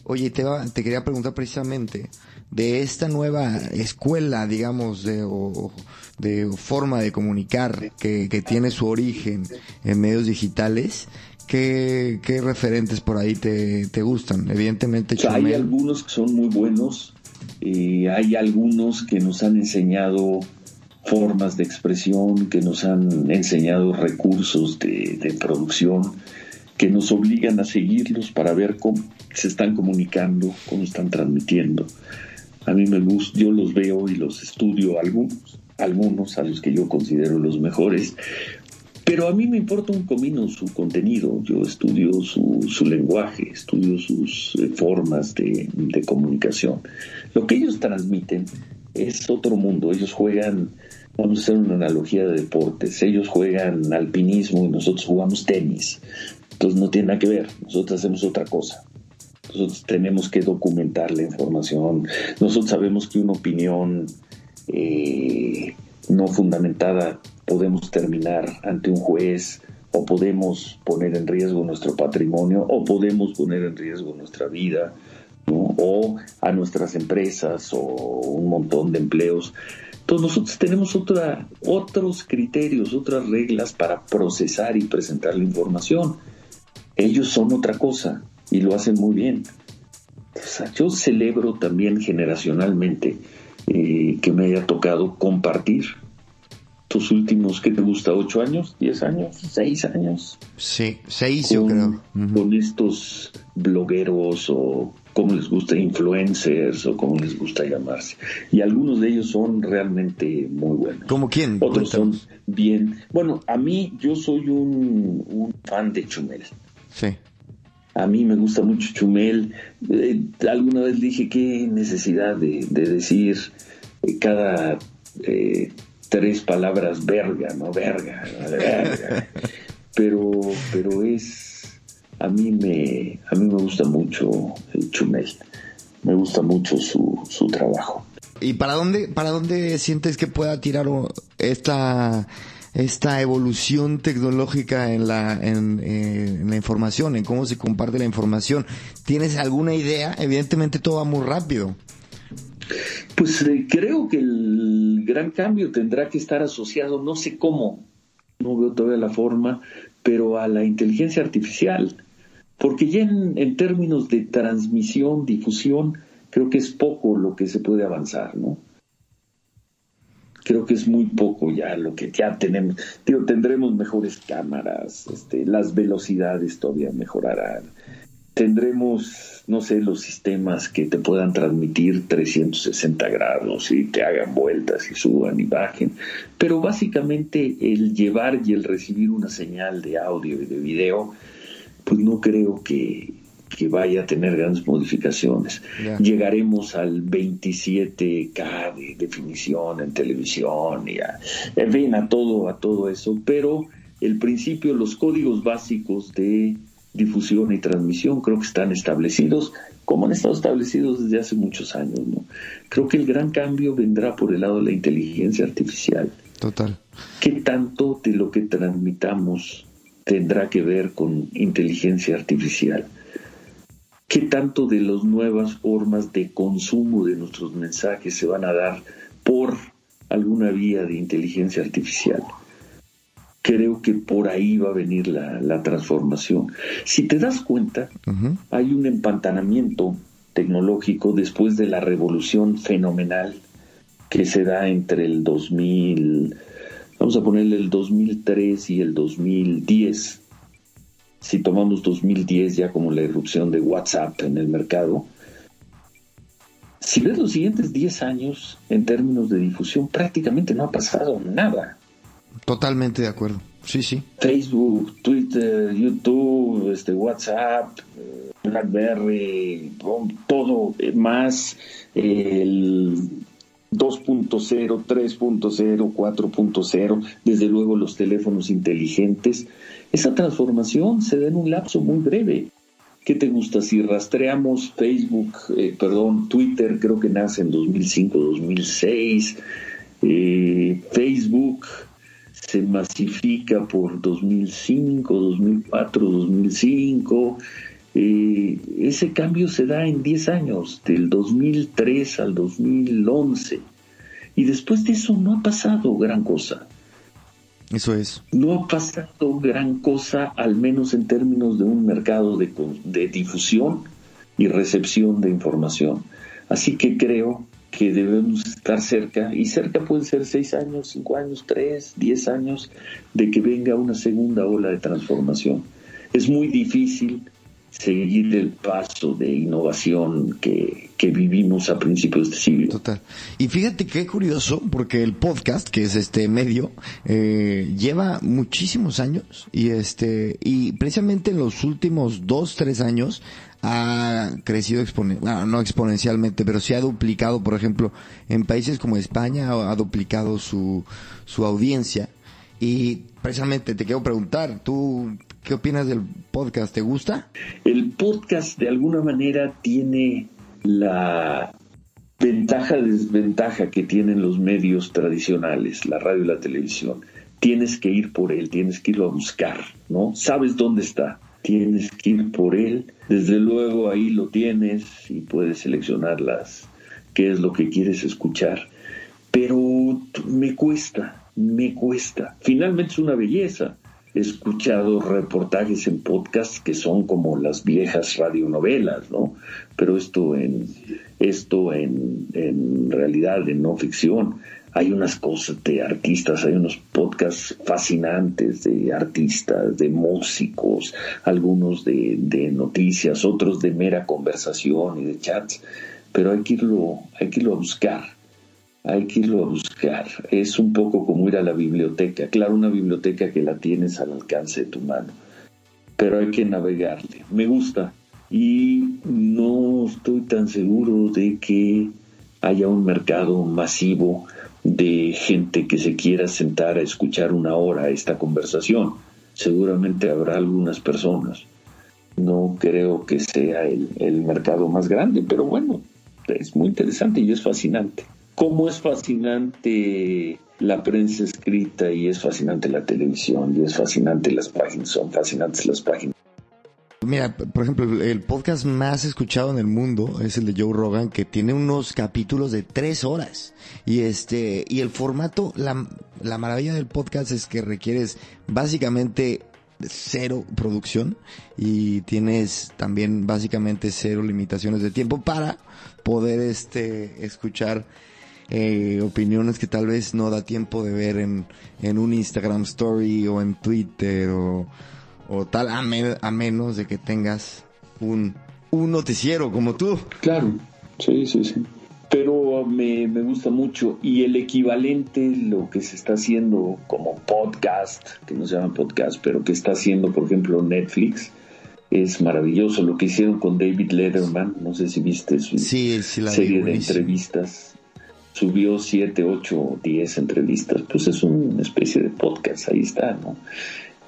Oye, te, va- te quería preguntar precisamente de esta nueva escuela, digamos, de, o, de forma de comunicar que, que tiene su origen en medios digitales. ¿Qué, qué referentes por ahí te, te gustan? Evidentemente, O sea, hay algunos que son muy buenos, eh, hay algunos que nos han enseñado formas de expresión, que nos han enseñado recursos de, de producción, que nos obligan a seguirlos para ver cómo se están comunicando, cómo están transmitiendo. A mí me gusta, yo los veo y los estudio algunos, algunos a los que yo considero los mejores, pero a mí me importa un comino su contenido, yo estudio su, su lenguaje, estudio sus eh, formas de, de comunicación. Lo que ellos transmiten es otro mundo, ellos juegan, vamos a hacer una analogía de deportes, ellos juegan alpinismo y nosotros jugamos tenis, entonces no tiene nada que ver, nosotros hacemos otra cosa. Nosotros tenemos que documentar la información, nosotros sabemos que una opinión eh, no fundamentada podemos terminar ante un juez o podemos poner en riesgo nuestro patrimonio o podemos poner en riesgo nuestra vida o a nuestras empresas o un montón de empleos. Entonces nosotros tenemos otra, otros criterios, otras reglas para procesar y presentar la información. Ellos son otra cosa y lo hacen muy bien. O sea, yo celebro también generacionalmente eh, que me haya tocado compartir tus últimos, ¿qué te gusta? ¿Ocho años? ¿Diez años? ¿Seis años? Sí, seis yo creo. Con estos blogueros o como les gusta, influencers o como les gusta llamarse. Y algunos de ellos son realmente muy buenos. ¿Cómo quién? Otros son bien. Bueno, a mí yo soy un, un fan de Chumel. Sí. A mí me gusta mucho Chumel. Eh, alguna vez dije qué necesidad de, de decir eh, cada eh, tres palabras verga, ¿no? Verga, verga. [LAUGHS] Pero, pero es a mí me a mí me gusta mucho el Chumel. Me gusta mucho su, su trabajo. ¿Y para dónde, para dónde sientes que pueda tirar esta esta evolución tecnológica en la, en, eh, en la información, en cómo se comparte la información. ¿Tienes alguna idea? Evidentemente todo va muy rápido. Pues eh, creo que el gran cambio tendrá que estar asociado, no sé cómo, no veo todavía la forma, pero a la inteligencia artificial. Porque ya en, en términos de transmisión, difusión, creo que es poco lo que se puede avanzar, ¿no? Creo que es muy poco ya lo que ya tenemos. Digo, tendremos mejores cámaras, este, las velocidades todavía mejorarán. Tendremos, no sé, los sistemas que te puedan transmitir 360 grados y te hagan vueltas y suban y bajen. Pero básicamente el llevar y el recibir una señal de audio y de video, pues no creo que, que vaya a tener grandes modificaciones. Llegaremos al 27K de definición en televisión y a, en fin, a todo, a todo eso, pero el principio, los códigos básicos de difusión y transmisión creo que están establecidos, como han estado establecidos desde hace muchos años. ¿no? Creo que el gran cambio vendrá por el lado de la inteligencia artificial. Total. ¿Qué tanto de lo que transmitamos tendrá que ver con inteligencia artificial? ¿Qué tanto de las nuevas formas de consumo de nuestros mensajes se van a dar por alguna vía de inteligencia artificial? Creo que por ahí va a venir la, la transformación. Si te das cuenta, hay un empantanamiento tecnológico después de la revolución fenomenal que se da entre el 2000, vamos a ponerle el 2003 y el 2010. Si tomamos 2010 ya como la irrupción de WhatsApp en el mercado, si ves los siguientes 10 años en términos de difusión, prácticamente no ha pasado nada. Totalmente de acuerdo. Sí, sí. Facebook, Twitter, YouTube, este, WhatsApp, eh, BlackBerry, todo eh, más el 2.0, 3.0, 4.0, desde luego los teléfonos inteligentes. Esa transformación se da en un lapso muy breve. ¿Qué te gusta? Si rastreamos Facebook, eh, perdón, Twitter creo que nace en 2005, 2006, eh, Facebook se masifica por 2005, 2004, 2005. Eh, ese cambio se da en 10 años, del 2003 al 2011. Y después de eso no ha pasado gran cosa. Eso es. No ha pasado gran cosa, al menos en términos de un mercado de, de difusión y recepción de información. Así que creo que debemos estar cerca, y cerca pueden ser seis años, cinco años, tres, diez años, de que venga una segunda ola de transformación. Es muy difícil seguir el paso de innovación que, que vivimos a principios de siglo. Total. Y fíjate qué curioso, porque el podcast, que es este medio, eh, lleva muchísimos años y este, y precisamente en los últimos dos, tres años ha crecido exponen- no exponencialmente, pero sí ha duplicado, por ejemplo, en países como España ha duplicado su, su audiencia. Y precisamente te quiero preguntar, ¿tú qué opinas del podcast? ¿Te gusta? El podcast de alguna manera tiene la ventaja desventaja que tienen los medios tradicionales, la radio y la televisión. Tienes que ir por él, tienes que irlo a buscar, ¿no? Sabes dónde está, tienes que ir por él. Desde luego ahí lo tienes y puedes seleccionar las qué es lo que quieres escuchar. Pero me cuesta, me cuesta. Finalmente es una belleza. He escuchado reportajes en podcast que son como las viejas radionovelas, ¿no? Pero esto en esto en, realidad en no ficción. Hay unas cosas de artistas, hay unos podcasts fascinantes de artistas, de músicos, algunos de, de noticias, otros de mera conversación y de chats, pero hay que irlo, hay que irlo a buscar hay que irlo a buscar. Es un poco como ir a la biblioteca. Claro, una biblioteca que la tienes al alcance de tu mano, pero hay que navegarle. Me gusta y no estoy tan seguro de que haya un mercado masivo de gente que se quiera sentar a escuchar una hora esta conversación. Seguramente habrá algunas personas. No creo que sea el, el mercado más grande, pero bueno, es muy interesante y es fascinante. Cómo es fascinante la prensa escrita y es fascinante la televisión y es fascinante las páginas, son fascinantes las páginas. Mira, por ejemplo, el podcast más escuchado en el mundo es el de Joe Rogan, que tiene unos capítulos de tres horas. Y este, y el formato, la, la maravilla del podcast es que requieres básicamente cero producción y tienes también básicamente cero limitaciones de tiempo para poder este escuchar eh, opiniones que tal vez no da tiempo de ver en, en un Instagram story o en Twitter o, o tal, a, me- a menos de que tengas un, un noticiero como tú. Claro, sí, sí, sí. Pero me, me gusta mucho y el equivalente, lo que se está haciendo como podcast, que no se llama podcast, pero que está haciendo, por ejemplo, Netflix, es maravilloso. Lo que hicieron con David Letterman, no sé si viste su Sí, sí, serie de entrevistas. Subió 7, 8, 10 entrevistas, pues es una especie de podcast, ahí está, ¿no?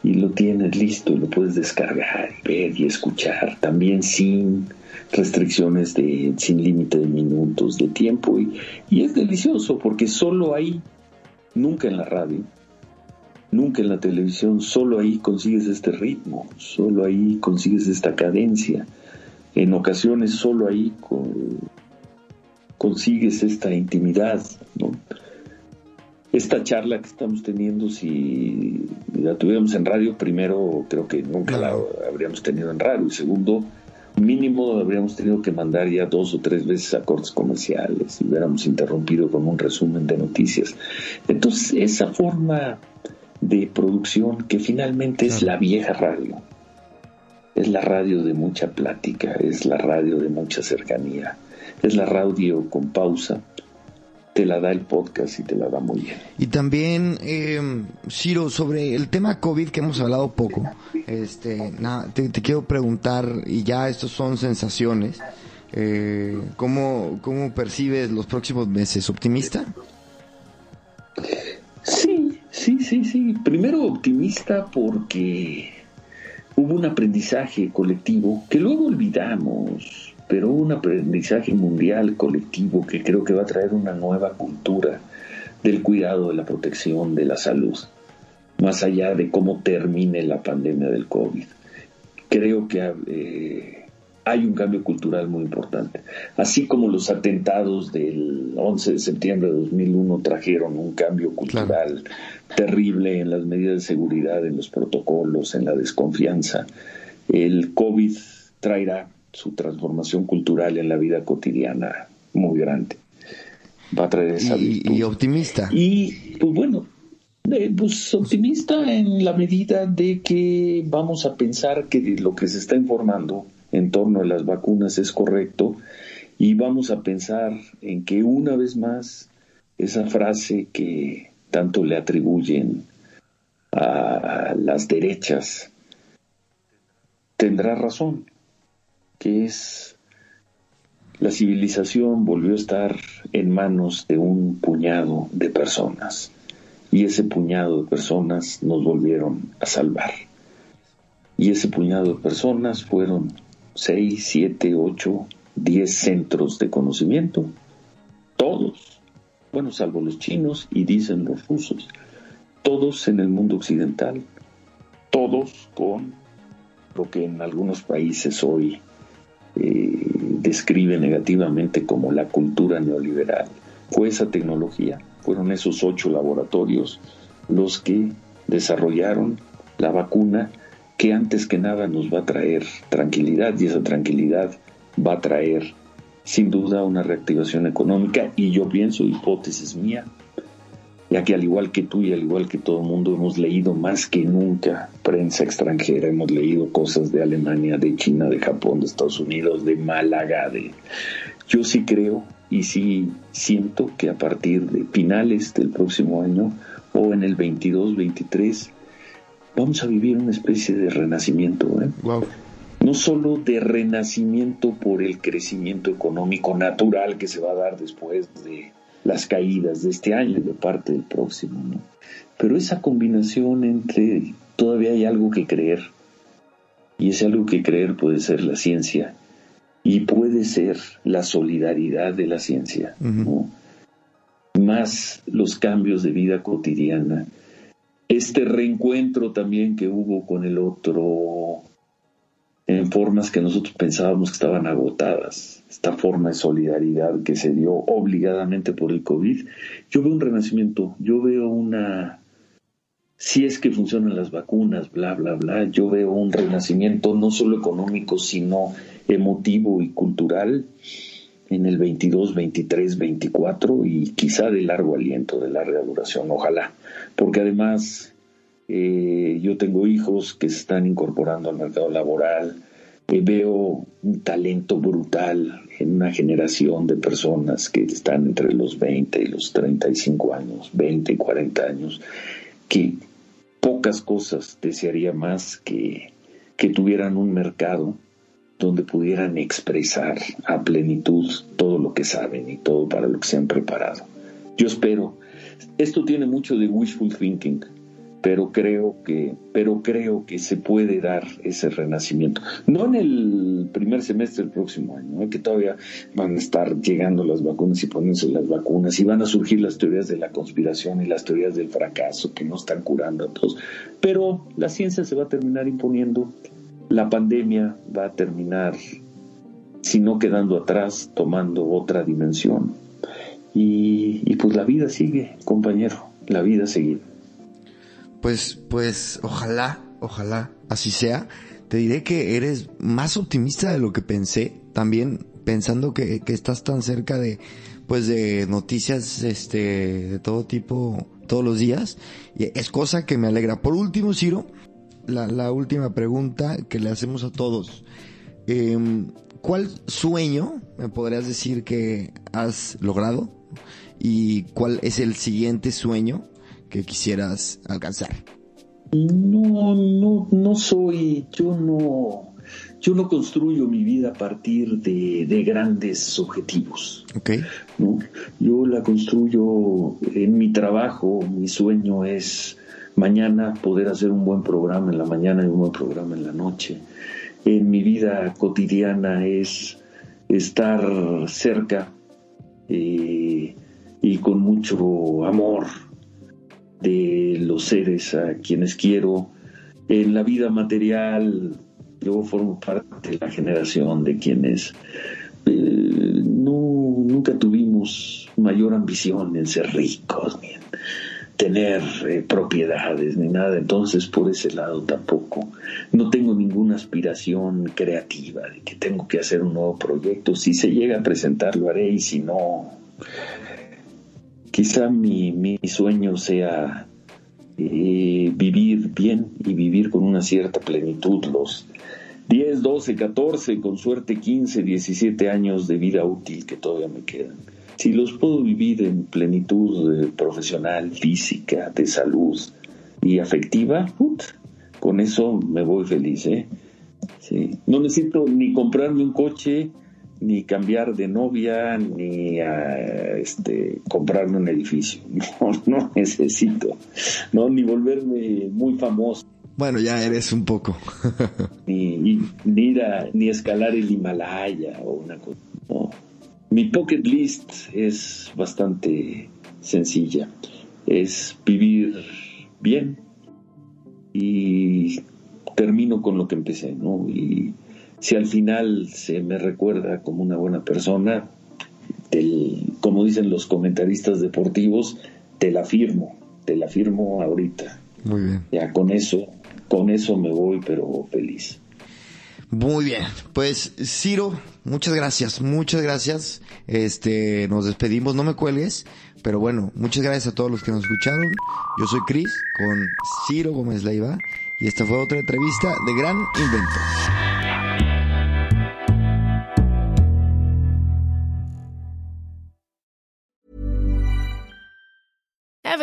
Y lo tienes listo, lo puedes descargar, ver y escuchar, también sin restricciones de, sin límite de minutos, de tiempo, y, y es delicioso porque solo ahí, nunca en la radio, nunca en la televisión, solo ahí consigues este ritmo, solo ahí consigues esta cadencia, en ocasiones solo ahí consigues esta intimidad, ¿no? Esta charla que estamos teniendo, si la tuviéramos en radio, primero creo que nunca la habríamos tenido en radio, y segundo, mínimo habríamos tenido que mandar ya dos o tres veces a cortes comerciales y hubiéramos interrumpido con un resumen de noticias. Entonces, esa forma de producción que finalmente es la vieja radio, es la radio de mucha plática, es la radio de mucha cercanía, es la radio con pausa, te la da el podcast y te la da muy bien. Y también, eh, Ciro, sobre el tema COVID que hemos hablado poco, este, te quiero preguntar, y ya estos son sensaciones, eh, ¿cómo, ¿cómo percibes los próximos meses? ¿Optimista? Sí, sí, sí, sí. Primero optimista porque hubo un aprendizaje colectivo que luego olvidamos, pero un aprendizaje mundial colectivo que creo que va a traer una nueva cultura del cuidado, de la protección, de la salud, más allá de cómo termine la pandemia del COVID. Creo que eh, hay un cambio cultural muy importante. Así como los atentados del 11 de septiembre de 2001 trajeron un cambio cultural terrible en las medidas de seguridad, en los protocolos, en la desconfianza, el COVID traerá su transformación cultural en la vida cotidiana muy grande. Va a traer esa Y, virtud. y optimista. Y pues bueno, eh, pues optimista en la medida de que vamos a pensar que lo que se está informando en torno a las vacunas es correcto y vamos a pensar en que una vez más esa frase que tanto le atribuyen a las derechas tendrá razón, que es la civilización volvió a estar en manos de un puñado de personas y ese puñado de personas nos volvieron a salvar. Y ese puñado de personas fueron seis, siete, ocho, diez centros de conocimiento, todos, bueno, salvo los chinos y dicen los rusos, todos en el mundo occidental, todos con lo que en algunos países hoy eh, describe negativamente como la cultura neoliberal. Fue esa tecnología, fueron esos ocho laboratorios los que desarrollaron la vacuna que antes que nada nos va a traer tranquilidad y esa tranquilidad va a traer sin duda una reactivación económica y yo pienso, hipótesis mía, ya que al igual que tú y al igual que todo el mundo hemos leído más que nunca prensa extranjera, hemos leído cosas de Alemania, de China, de Japón, de Estados Unidos, de Málaga, de... Yo sí creo y sí siento que a partir de finales del próximo año o en el 22, 23, vamos a vivir una especie de renacimiento, ¿eh? Wow. no solo de renacimiento por el crecimiento económico natural que se va a dar después de las caídas de este año y de parte del próximo, ¿no? Pero esa combinación entre todavía hay algo que creer y ese algo que creer puede ser la ciencia y puede ser la solidaridad de la ciencia, ¿no? más los cambios de vida cotidiana, este reencuentro también que hubo con el otro en formas que nosotros pensábamos que estaban agotadas, esta forma de solidaridad que se dio obligadamente por el COVID, yo veo un renacimiento, yo veo una, si es que funcionan las vacunas, bla, bla, bla, yo veo un renacimiento no solo económico, sino emotivo y cultural en el 22, 23, 24 y quizá de largo aliento, de larga duración, ojalá, porque además eh, yo tengo hijos que se están incorporando al mercado laboral, eh, veo un talento brutal en una generación de personas que están entre los 20 y los 35 años, 20 y 40 años, que pocas cosas desearía más que, que tuvieran un mercado donde pudieran expresar a plenitud todo lo que saben y todo para lo que se han preparado. Yo espero, esto tiene mucho de wishful thinking, pero creo que, pero creo que se puede dar ese renacimiento. No en el primer semestre del próximo año, que todavía van a estar llegando las vacunas y poniéndose las vacunas, y van a surgir las teorías de la conspiración y las teorías del fracaso que no están curando a todos. Pero la ciencia se va a terminar imponiendo, la pandemia va a terminar, si no quedando atrás, tomando otra dimensión. Y, y pues la vida sigue, compañero, la vida sigue. Pues, pues, ojalá, ojalá así sea. Te diré que eres más optimista de lo que pensé. También pensando que, que estás tan cerca de, pues, de noticias, este, de todo tipo, todos los días. Y es cosa que me alegra. Por último, Ciro, la, la última pregunta que le hacemos a todos. Eh, ¿Cuál sueño me podrías decir que has logrado? ¿Y cuál es el siguiente sueño que quisieras alcanzar? No, no, no soy, yo no, yo no construyo mi vida a partir de, de grandes objetivos. Okay. ¿no? Yo la construyo en mi trabajo, mi sueño es mañana poder hacer un buen programa en la mañana y un buen programa en la noche. En mi vida cotidiana es estar cerca eh, y con mucho amor de los seres a quienes quiero. En la vida material, yo formo parte de la generación de quienes eh, no, nunca tuvimos mayor ambición en ser ricos, ni en tener eh, propiedades, ni nada. Entonces, por ese lado tampoco. No tengo ninguna aspiración creativa de que tengo que hacer un nuevo proyecto. Si se llega a presentar, lo haré, y si no, quizá mi, mi sueño sea eh, vivir bien y vivir con una cierta plenitud los 10, 12, 14, con suerte 15, 17 años de vida útil que todavía me quedan. Si los puedo vivir en plenitud eh, profesional, física, de salud y afectiva, con eso me voy feliz. ¿eh? No necesito ni comprarme un coche, ni cambiar de novia, ni a, este, comprarme un edificio. [LAUGHS] No, no necesito. No, ni volverme muy famoso. Bueno, ya eres un poco. [LAUGHS] ni, ni, ni, ir a, ni escalar el Himalaya o una cosa. No. Mi pocket list es bastante sencilla. Es vivir bien y termino con lo que empecé, ¿no? Y si al final se me recuerda como una buena persona, como dicen los comentaristas deportivos, te la firmo, te la firmo ahorita. Muy bien. Ya con eso, con eso me voy, pero feliz. Muy bien, pues Ciro, muchas gracias, muchas gracias. Este, nos despedimos, no me cuelgues, pero bueno, muchas gracias a todos los que nos escucharon. Yo soy Chris con Ciro Gómez Leiva y esta fue otra entrevista de Gran Invento.